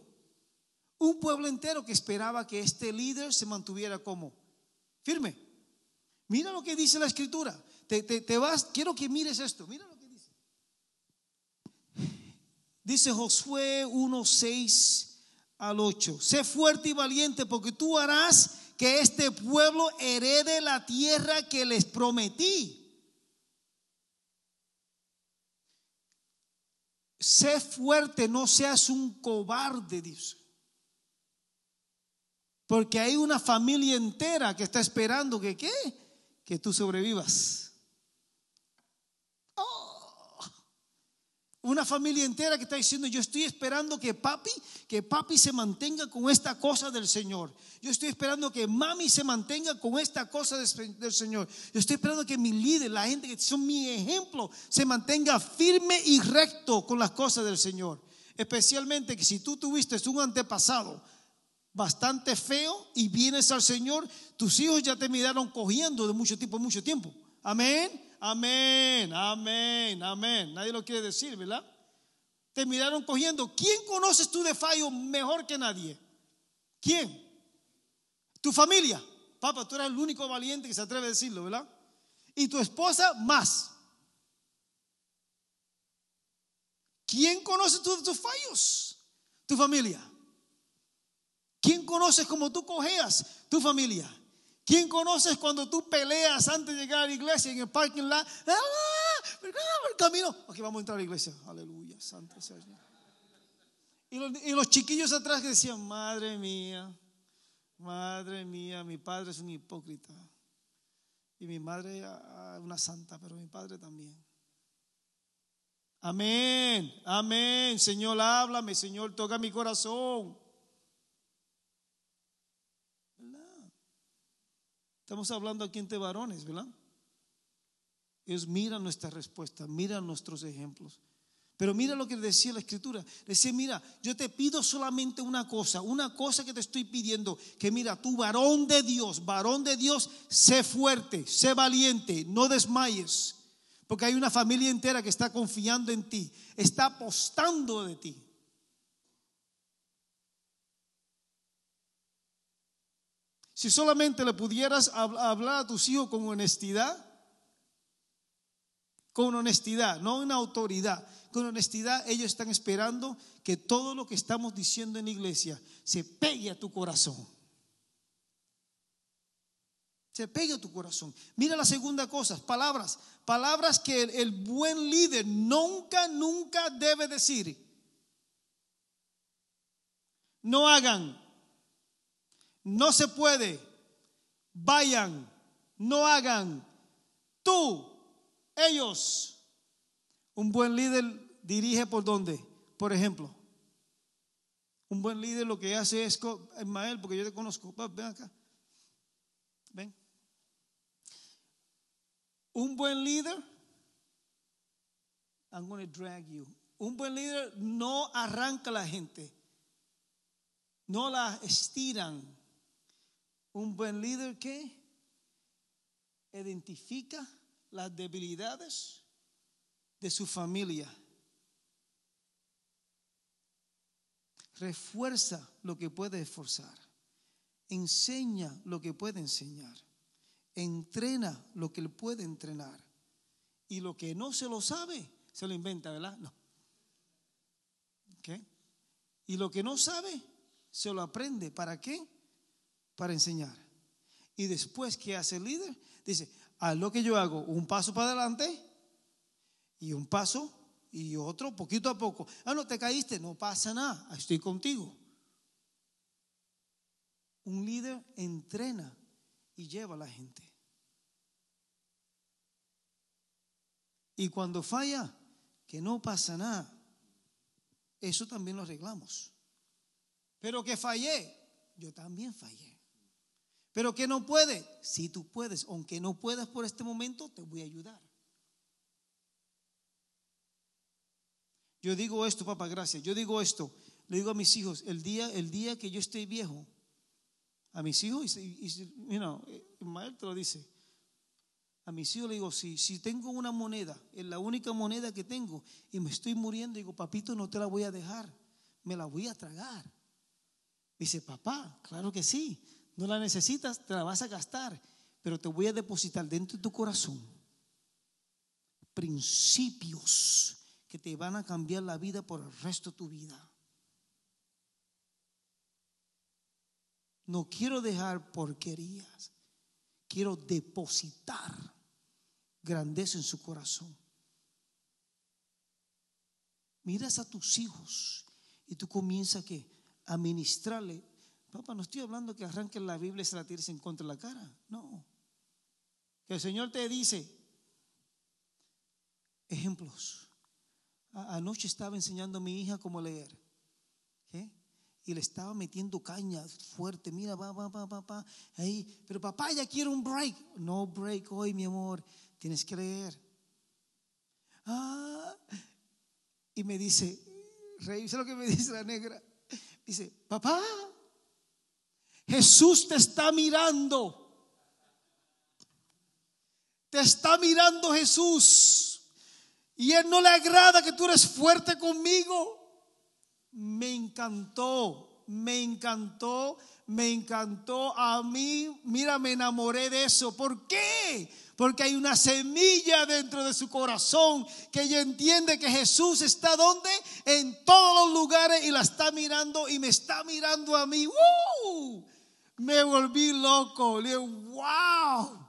Un pueblo entero que esperaba que este líder se mantuviera como firme. Mira lo que dice la escritura. Te, te vas, quiero que mires esto. Mira lo Dice Josué 1, 6 al 8. Sé fuerte y valiente porque tú harás que este pueblo herede la tierra que les prometí. Sé fuerte, no seas un cobarde, dice. Porque hay una familia entera que está esperando que qué? Que tú sobrevivas. Una familia entera que está diciendo, yo estoy esperando que papi, que papi se mantenga con esta cosa del Señor. Yo estoy esperando que mami se mantenga con esta cosa del Señor. Yo estoy esperando que mi líder, la gente que son mi ejemplo, se mantenga firme y recto con las cosas del Señor. Especialmente que si tú tuviste un antepasado bastante feo y vienes al Señor, tus hijos ya te miraron cogiendo de mucho tiempo, mucho tiempo. Amén. Amén, amén, amén. Nadie lo quiere decir, ¿verdad? Te miraron cogiendo. ¿Quién conoces tú de fallo mejor que nadie? ¿Quién? Tu familia. Papá, tú eres el único valiente que se atreve a decirlo, ¿verdad? Y tu esposa más. ¿Quién conoce tú de tus fallos? Tu familia. ¿Quién conoces como tú cojeas? Tu familia. ¿Quién conoces cuando tú peleas antes de llegar a la iglesia en el parking lot? ¡Ah! El camino. Ok, vamos a entrar a la iglesia. Aleluya, santo Señor. Y los, y los chiquillos atrás que decían, madre mía, madre mía, mi padre es un hipócrita. Y mi madre ah, una santa, pero mi padre también. Amén, amén. Señor, háblame, Señor, toca mi corazón. Estamos hablando aquí entre varones, ¿verdad? Ellos miran nuestra respuesta, miran nuestros ejemplos. Pero mira lo que decía la escritura. Decía, mira, yo te pido solamente una cosa, una cosa que te estoy pidiendo, que mira, tú varón de Dios, varón de Dios, sé fuerte, sé valiente, no desmayes, porque hay una familia entera que está confiando en ti, está apostando de ti. Si solamente le pudieras hablar a tus hijos con honestidad, con honestidad, no en autoridad, con honestidad, ellos están esperando que todo lo que estamos diciendo en la iglesia se pegue a tu corazón. Se pegue a tu corazón. Mira la segunda cosa, palabras, palabras que el, el buen líder nunca, nunca debe decir. No hagan, no se puede. Vayan, no hagan. Tú, ellos. Un buen líder dirige por dónde? Por ejemplo. Un buen líder lo que hace es, Ismael, porque yo te conozco, ven acá. Ven. Un buen líder, I'm going to drag you. Un buen líder no arranca a la gente, no la estiran, un buen líder que identifica las debilidades de su familia. Refuerza lo que puede esforzar. Enseña lo que puede enseñar. Entrena lo que él puede entrenar. Y lo que no se lo sabe, se lo inventa, ¿verdad? No. Y lo que no sabe, se lo aprende. ¿Para qué? Para enseñar. Y después, ¿qué hace el líder? Dice, haz lo que yo hago, un paso para adelante y un paso y otro poquito a poco. Ah, no, te caíste, no pasa nada, estoy contigo. Un líder entrena y lleva a la gente. Y cuando falla, que no pasa nada. Eso también lo arreglamos. Pero que fallé, yo también fallé. Pero que no puede, si tú puedes, aunque no puedas por este momento, te voy a ayudar. Yo digo esto, papá, gracias. Yo digo esto, le digo a mis hijos, el día, el día que yo esté viejo, a mis hijos, y, y you dice, a mis hijos le digo, si, si tengo una moneda, es la única moneda que tengo, y me estoy muriendo, digo, papito, no te la voy a dejar, me la voy a tragar. Dice, papá, claro que sí. No la necesitas, te la vas a gastar, pero te voy a depositar dentro de tu corazón principios que te van a cambiar la vida por el resto de tu vida. No quiero dejar porquerías, quiero depositar grandeza en su corazón. Miras a tus hijos y tú comienzas a ministrarle Papá, no estoy hablando que arranques la Biblia y se la tires en contra de la cara. No. Que el Señor te dice, ejemplos. Anoche estaba enseñando a mi hija cómo leer. Y le estaba metiendo caña fuerte. Mira, va, va, va, va, va. Ahí. Pero papá, ya quiero un break. No break hoy, mi amor. Tienes que leer. Ah. Y me dice, Rey, ¿sabes lo que me dice la negra? Dice, papá, Jesús te está mirando. Te está mirando Jesús. Y Él no le agrada que tú eres fuerte conmigo. Me encantó, me encantó, me encantó. A mí, mira, me enamoré de eso. ¿Por qué? Porque hay una semilla dentro de su corazón que ella entiende que Jesús está donde? En todos los lugares y la está mirando y me está mirando a mí. Me volví loco. Le dije, wow.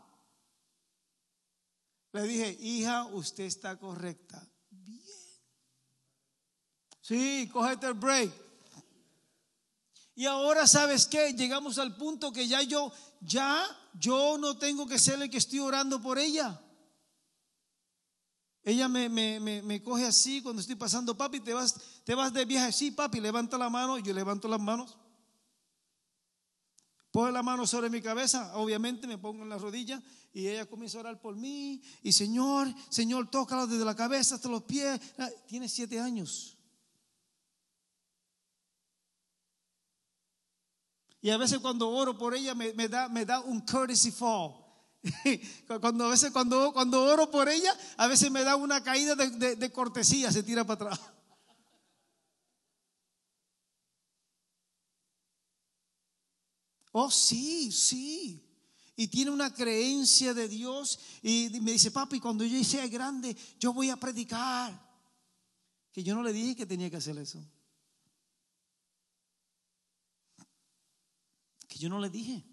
Le dije, hija, usted está correcta. Bien. Sí, cógete el break. Y ahora, ¿sabes qué? Llegamos al punto que ya yo, ya yo no tengo que ser el que estoy orando por ella. Ella me, me, me, me, coge así cuando estoy pasando, papi, te vas, te vas de viaje, sí, papi, levanta la mano, yo levanto las manos. Pone la mano sobre mi cabeza, obviamente me pongo en la rodilla y ella comienza a orar por mí. Y Señor, Señor, tócalo desde la cabeza hasta los pies. Ah, tiene siete años. Y a veces cuando oro por ella me, da, me da un courtesy fall. cuando a veces cuando, cuando oro por ella, a veces me da una caída de cortesía, se tira para atrás. Oh, sí, sí. Y tiene una creencia de Dios. Y me dice, papi, cuando yo sea grande, yo voy a predicar. Que yo no le dije que tenía que hacer eso. Que yo no le dije.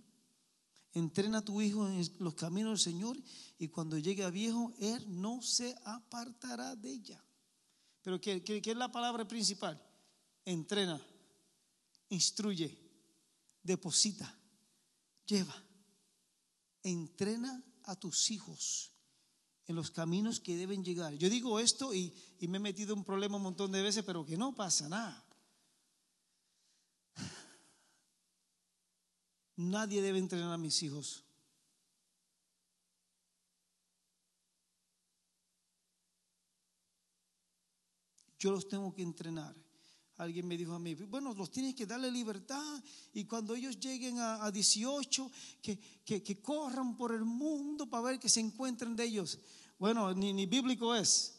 Entrena a tu hijo en los caminos del Señor y cuando llegue a viejo, él no se apartará de ella. Pero ¿qué, es la palabra principal? Entrena, instruye deposita, lleva, entrena a tus hijos en los caminos que deben llegar. Yo digo esto y, me he metido en un problema un montón de veces, pero que no pasa nada. Nadie debe entrenar a mis hijos. Yo los tengo que entrenar. Alguien me dijo a mí, bueno, los tienes que darle libertad y cuando ellos lleguen a, 18, que, que, corran por el mundo para ver que se encuentren de ellos. Bueno, ni, ni bíblico es,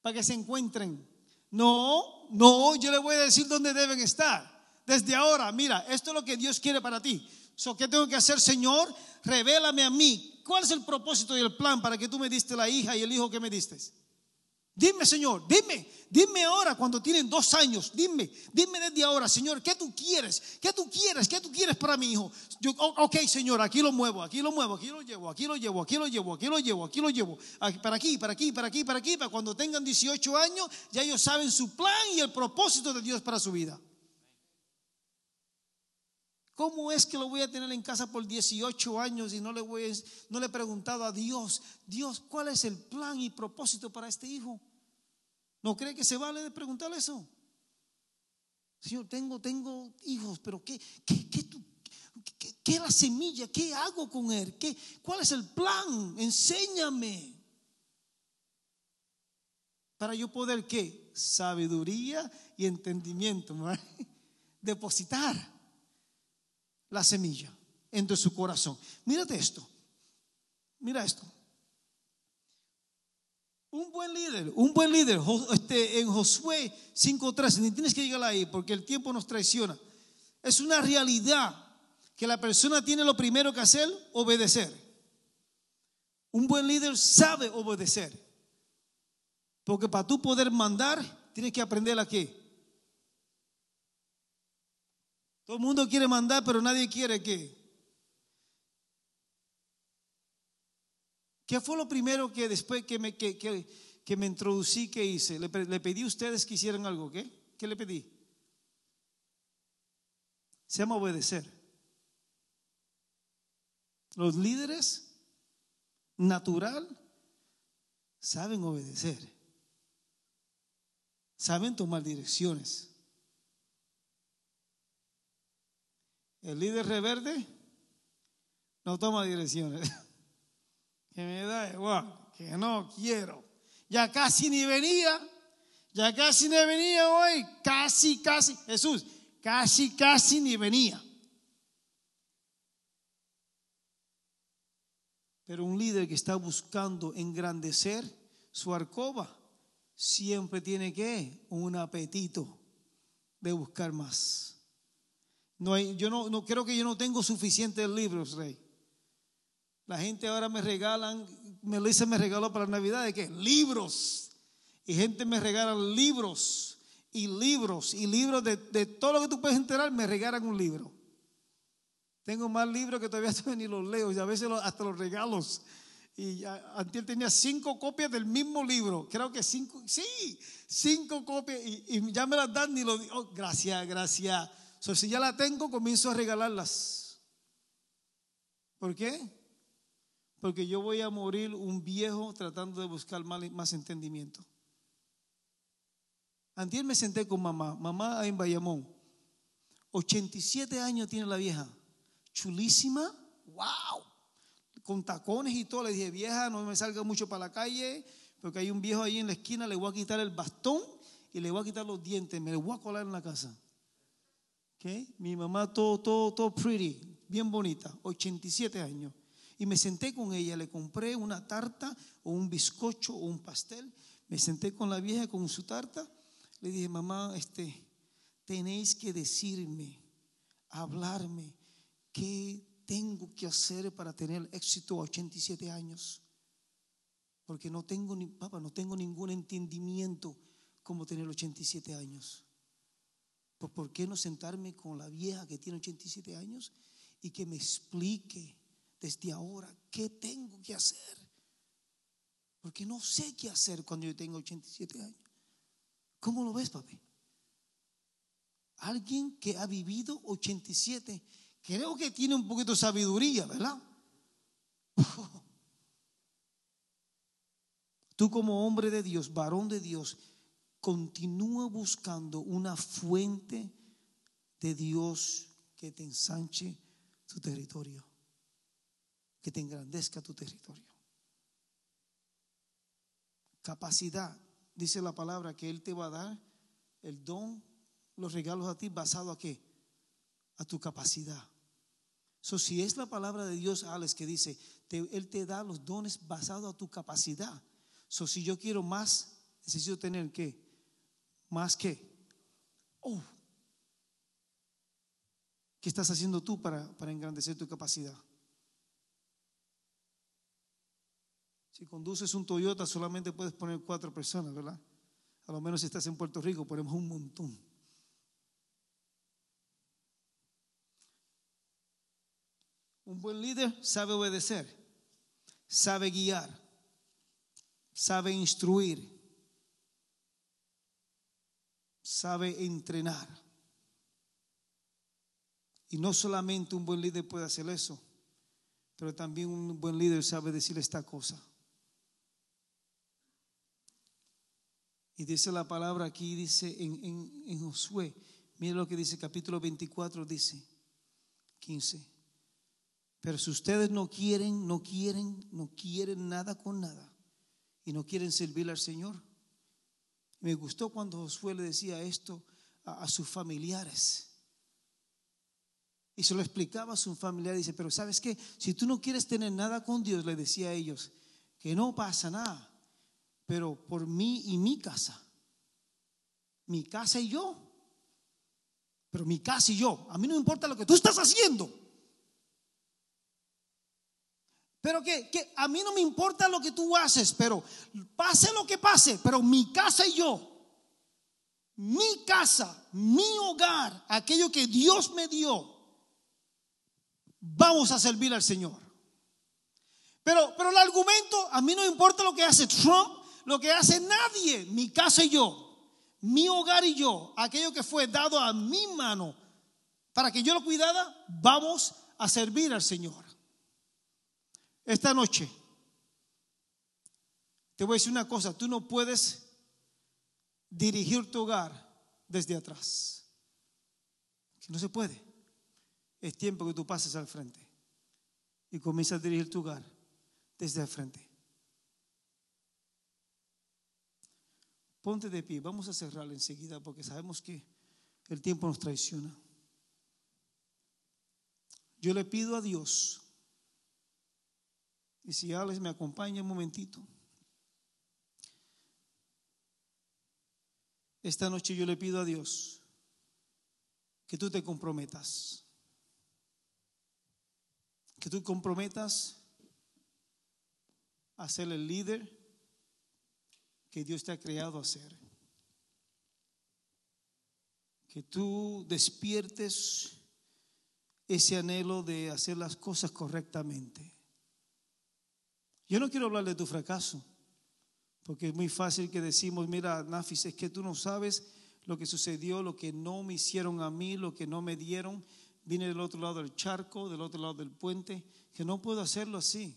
para que se encuentren. No, no, yo le voy a decir dónde deben estar. Desde ahora, mira, esto es lo que Dios quiere para ti. So, ¿Qué tengo que hacer, Señor? Revélame a mí. ¿Cuál es el propósito y el plan para que tú me diste la hija y el hijo que me diste? Dime, Señor, dime, dime ahora cuando tienen dos años, dime, dime desde ahora, Señor, ¿qué tú quieres? ¿Qué tú quieres? ¿Qué tú quieres para mi hijo? Yo, ok, Señor, aquí lo muevo, aquí lo muevo, aquí lo llevo, aquí lo llevo, aquí lo llevo, aquí lo llevo, aquí lo llevo, para aquí, para aquí, para aquí, para aquí, para cuando tengan 18 años, ya ellos saben su plan y el propósito de Dios para su vida. ¿Cómo es que lo voy a tener en casa por 18 años y no le, voy no le he preguntado a Dios, Dios, ¿cuál es el plan y propósito para este hijo? ¿No cree que se vale de preguntarle eso? Señor, tengo, tengo hijos, pero ¿qué, qué, qué, la semilla? ¿Qué hago con él? ¿Qué, ¿Cuál es el plan? Enséñame. Para yo poder, ¿qué? Sabiduría y entendimiento. Depositar la semilla entre su corazón. Mírate esto. Mira esto. Un buen líder, un buen líder, este, en Josué 5.13, ni tienes que llegar ahí porque el tiempo nos traiciona. Es una realidad que la persona tiene lo primero que hacer, obedecer. Un buen líder sabe obedecer. Porque para tú poder mandar, tienes que aprender a qué. Todo el mundo quiere mandar, pero nadie quiere qué. ¿Qué fue lo primero que después que me, que, que, me introducí que hice? Le, pedí a ustedes que hicieran algo, ¿qué? ¿Qué le pedí? Se llama obedecer. Los líderes natural saben obedecer. Saben tomar direcciones. El líder reverde no toma direcciones. Que me da igual, que no quiero. Ya casi ni venía, ya casi ni venía hoy, casi, casi, Jesús, casi, casi ni venía. Pero un líder que está buscando engrandecer su arcoba siempre tiene que un apetito de buscar más. No hay, yo no, no creo que yo no tengo suficientes libros, Rey. La gente ahora me regalan, Melissa me regaló para Navidad de qué? Libros. Y gente me regala libros y libros y libros de, de todo lo que tú puedes enterar, me regalan un libro. Tengo más libros que todavía ni los leo y a veces hasta los regalos. Y antes tenía cinco copias del mismo libro. Creo que cinco, sí, cinco copias. Y, ya me las dan y lo digo, oh, gracias, gracias. So, si ya la tengo, comienzo a regalarlas. ¿Por qué? Porque yo voy a morir un viejo tratando de buscar más, entendimiento. Antier me senté con mamá, mamá en Bayamón. 87 años tiene la vieja. Chulísima. Wow. Con tacones y todo. Le dije, vieja, no me salga mucho para la calle, porque hay un viejo ahí en la esquina, le voy a quitar el bastón y le voy a quitar los dientes, me lo voy a colar en la casa. Mi mamá todo, todo, todo pretty, bien bonita, 87 años. Y me senté con ella, le compré una tarta o un bizcocho o un pastel. Me senté con la vieja con su tarta le dije, mamá, este, tenéis que decirme, hablarme, qué tengo que hacer para tener éxito a 87 años. Porque no tengo ni, papá, no tengo ningún entendimiento como tener 87 años. Pues, ¿por qué no sentarme con la vieja que tiene 87 años y que me explique desde ahora qué tengo que hacer? Porque no sé qué hacer cuando yo tengo 87 años. ¿Cómo lo ves, papi? Alguien que ha vivido 87, creo que tiene un poquito de sabiduría, ¿verdad? Tú como hombre de Dios, varón de Dios, continúa buscando una fuente de Dios que te ensanche tu territorio, que te engrandezca tu territorio. Capacidad dice la palabra que Él te va a dar el don, los regalos a ti basado a qué? A tu capacidad. So, si es la palabra de Dios, Alex, que dice, Él te da los dones basados a tu capacidad. So, si yo quiero más, necesito tener qué? Más qué? Oh. ¿Qué estás haciendo tú para, para engrandecer tu capacidad? Si conduces un Toyota solamente puedes poner cuatro personas, ¿verdad? A lo menos si estás en Puerto Rico ponemos un montón. Un buen líder sabe obedecer, sabe guiar, sabe instruir, sabe entrenar. Y no solamente un buen líder puede hacer eso, pero también un buen líder sabe decir esta cosa. Y dice la palabra aquí, dice en, en, Josué, mire lo que dice capítulo 24, dice 15. Pero si ustedes no quieren, no quieren, no quieren nada con nada y no quieren servir al Señor. Me gustó cuando Josué le decía esto a, sus familiares. Y se lo explicaba a sus familiares. Dice, pero ¿sabes qué? Si tú no quieres tener nada con Dios, le decía a ellos, que no pasa nada pero por mí y mi casa. Mi casa y yo. Pero mi casa y yo. A mí no me importa lo que tú estás haciendo. Pero que, que, a mí no me importa lo que tú haces, pero pase lo que pase, pero mi casa y yo, mi casa, mi hogar, aquello que Dios me dio, vamos a servir al Señor. Pero, pero el argumento, a mí no me importa lo que hace Trump, lo que hace nadie, mi casa y yo, mi hogar y yo, aquello que fue dado a mi mano para que yo lo cuidara, vamos a servir al Señor. Esta noche, te voy a decir una cosa, tú no puedes dirigir tu hogar desde atrás. No se puede. Es tiempo que tú pases al frente y comienzas a dirigir tu hogar desde el frente. Ponte de pie, vamos a cerrar enseguida porque sabemos que el tiempo nos traiciona. Yo le pido a Dios Y si Alex me acompaña un momentito. Esta noche yo le pido a Dios que tú te comprometas. Que tú comprometas a ser el líder que Dios te ha creado a ser. Que tú despiertes ese anhelo de hacer las cosas correctamente. Yo no quiero hablar de tu fracaso, porque es muy fácil que decimos, mira, Nafis, es que tú no sabes lo que sucedió, lo que no me hicieron a mí, lo que no me dieron. Vine del otro lado del charco, del otro lado del puente, que no puedo hacerlo así.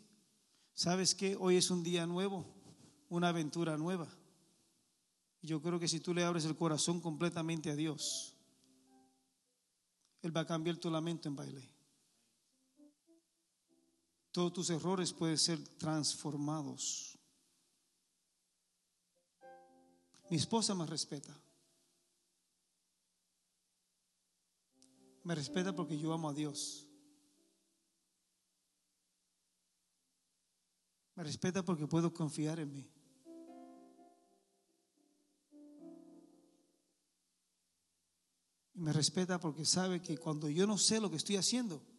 ¿Sabes qué? Hoy es un día nuevo, una aventura nueva. Yo creo que si tú le abres el corazón completamente a Dios, Él va a cambiar tu lamento en baile. Todos tus errores pueden ser transformados. Mi esposa me respeta. Me respeta porque yo amo a Dios. Me respeta porque puedo confiar en mí. Y me respeta porque sabe que cuando yo no sé lo que estoy haciendo,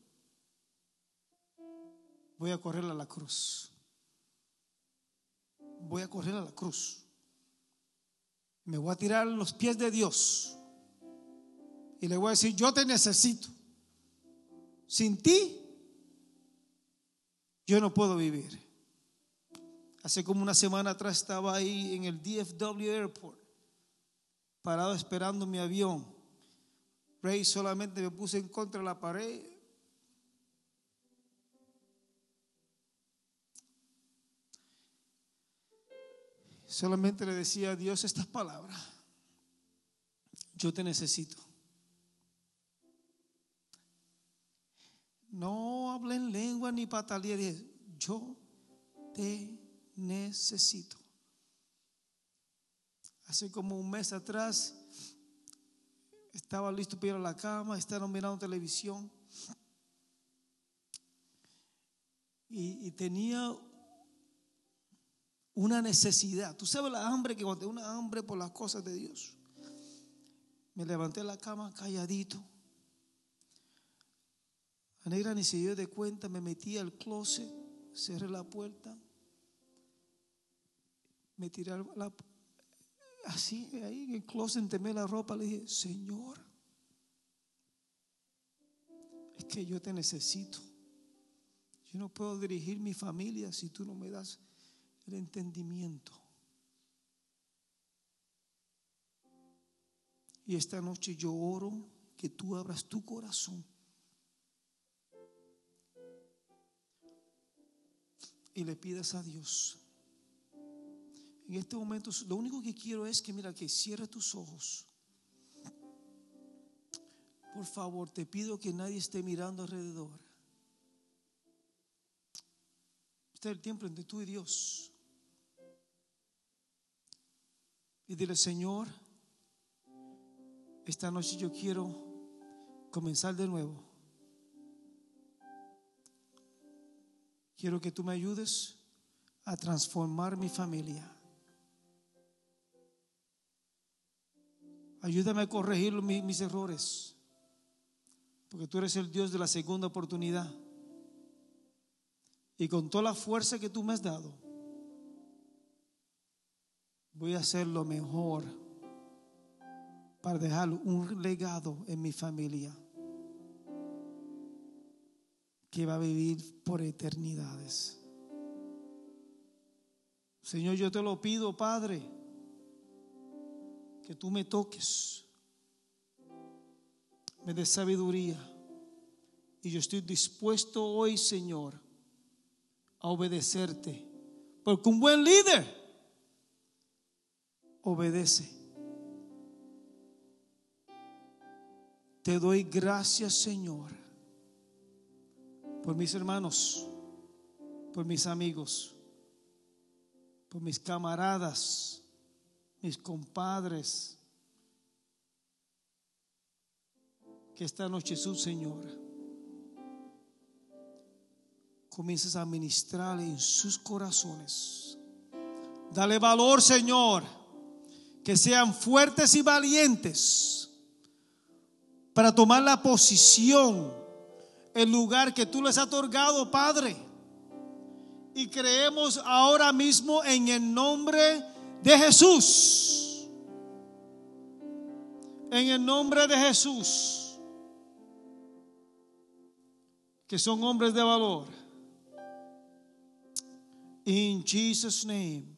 voy a correr a la cruz. Voy a correr a la cruz. Me voy a tirar los pies de Dios. Y le voy a decir, yo te necesito. Sin ti, yo no puedo vivir. Hace como una semana atrás estaba ahí en el DFW Airport, parado esperando mi avión. Ray solamente me puse en contra de la pared. Solamente le decía a Dios estas palabras. Yo te necesito. No hablé en lengua ni pataleé. Yo te necesito. Hace como un mes atrás estaba listo para la cama, estaba mirando televisión y, tenía una necesidad. Tú sabes la hambre que cuando una hambre por las cosas de Dios. Me levanté de la cama calladito. A negra ni se dio de cuenta, me metí al closet, cerré la puerta me tiré la, así, ahí en el closet, temé la ropa, le dije, Señor, es que yo te necesito. Yo no puedo dirigir mi familia si tú no me das el entendimiento. Y esta noche yo oro que tú abras tu corazón. Y le pidas a Dios en este momento lo único que quiero es que, mira, que cierre tus ojos. Por favor, te pido que nadie esté mirando alrededor. Este es el tiempo entre tú y Dios. Y dile, Señor, esta noche yo quiero comenzar de nuevo. Quiero que tú me ayudes a transformar mi familia. Ayúdame a corregir mis, errores. Porque tú eres el Dios de la segunda oportunidad. Y con toda la fuerza que tú me has dado, voy a hacer lo mejor para dejar un legado en mi familia que va a vivir por eternidades. Señor, yo te lo pido, Padre que tú me toques, me des sabiduría. Y yo estoy dispuesto hoy, Señor, a obedecerte. Porque un buen líder obedece. Te doy gracias, Señor, por mis hermanos, por mis amigos, por mis camaradas mis compadres, que esta noche su Señor comiences a ministrar en sus corazones. Dale valor, Señor, que sean fuertes y valientes para tomar la posición, el lugar que tú les has otorgado, Padre. Y creemos ahora mismo en el nombre de Jesús. En el nombre de Jesús. Que son hombres de valor. In Jesus' name.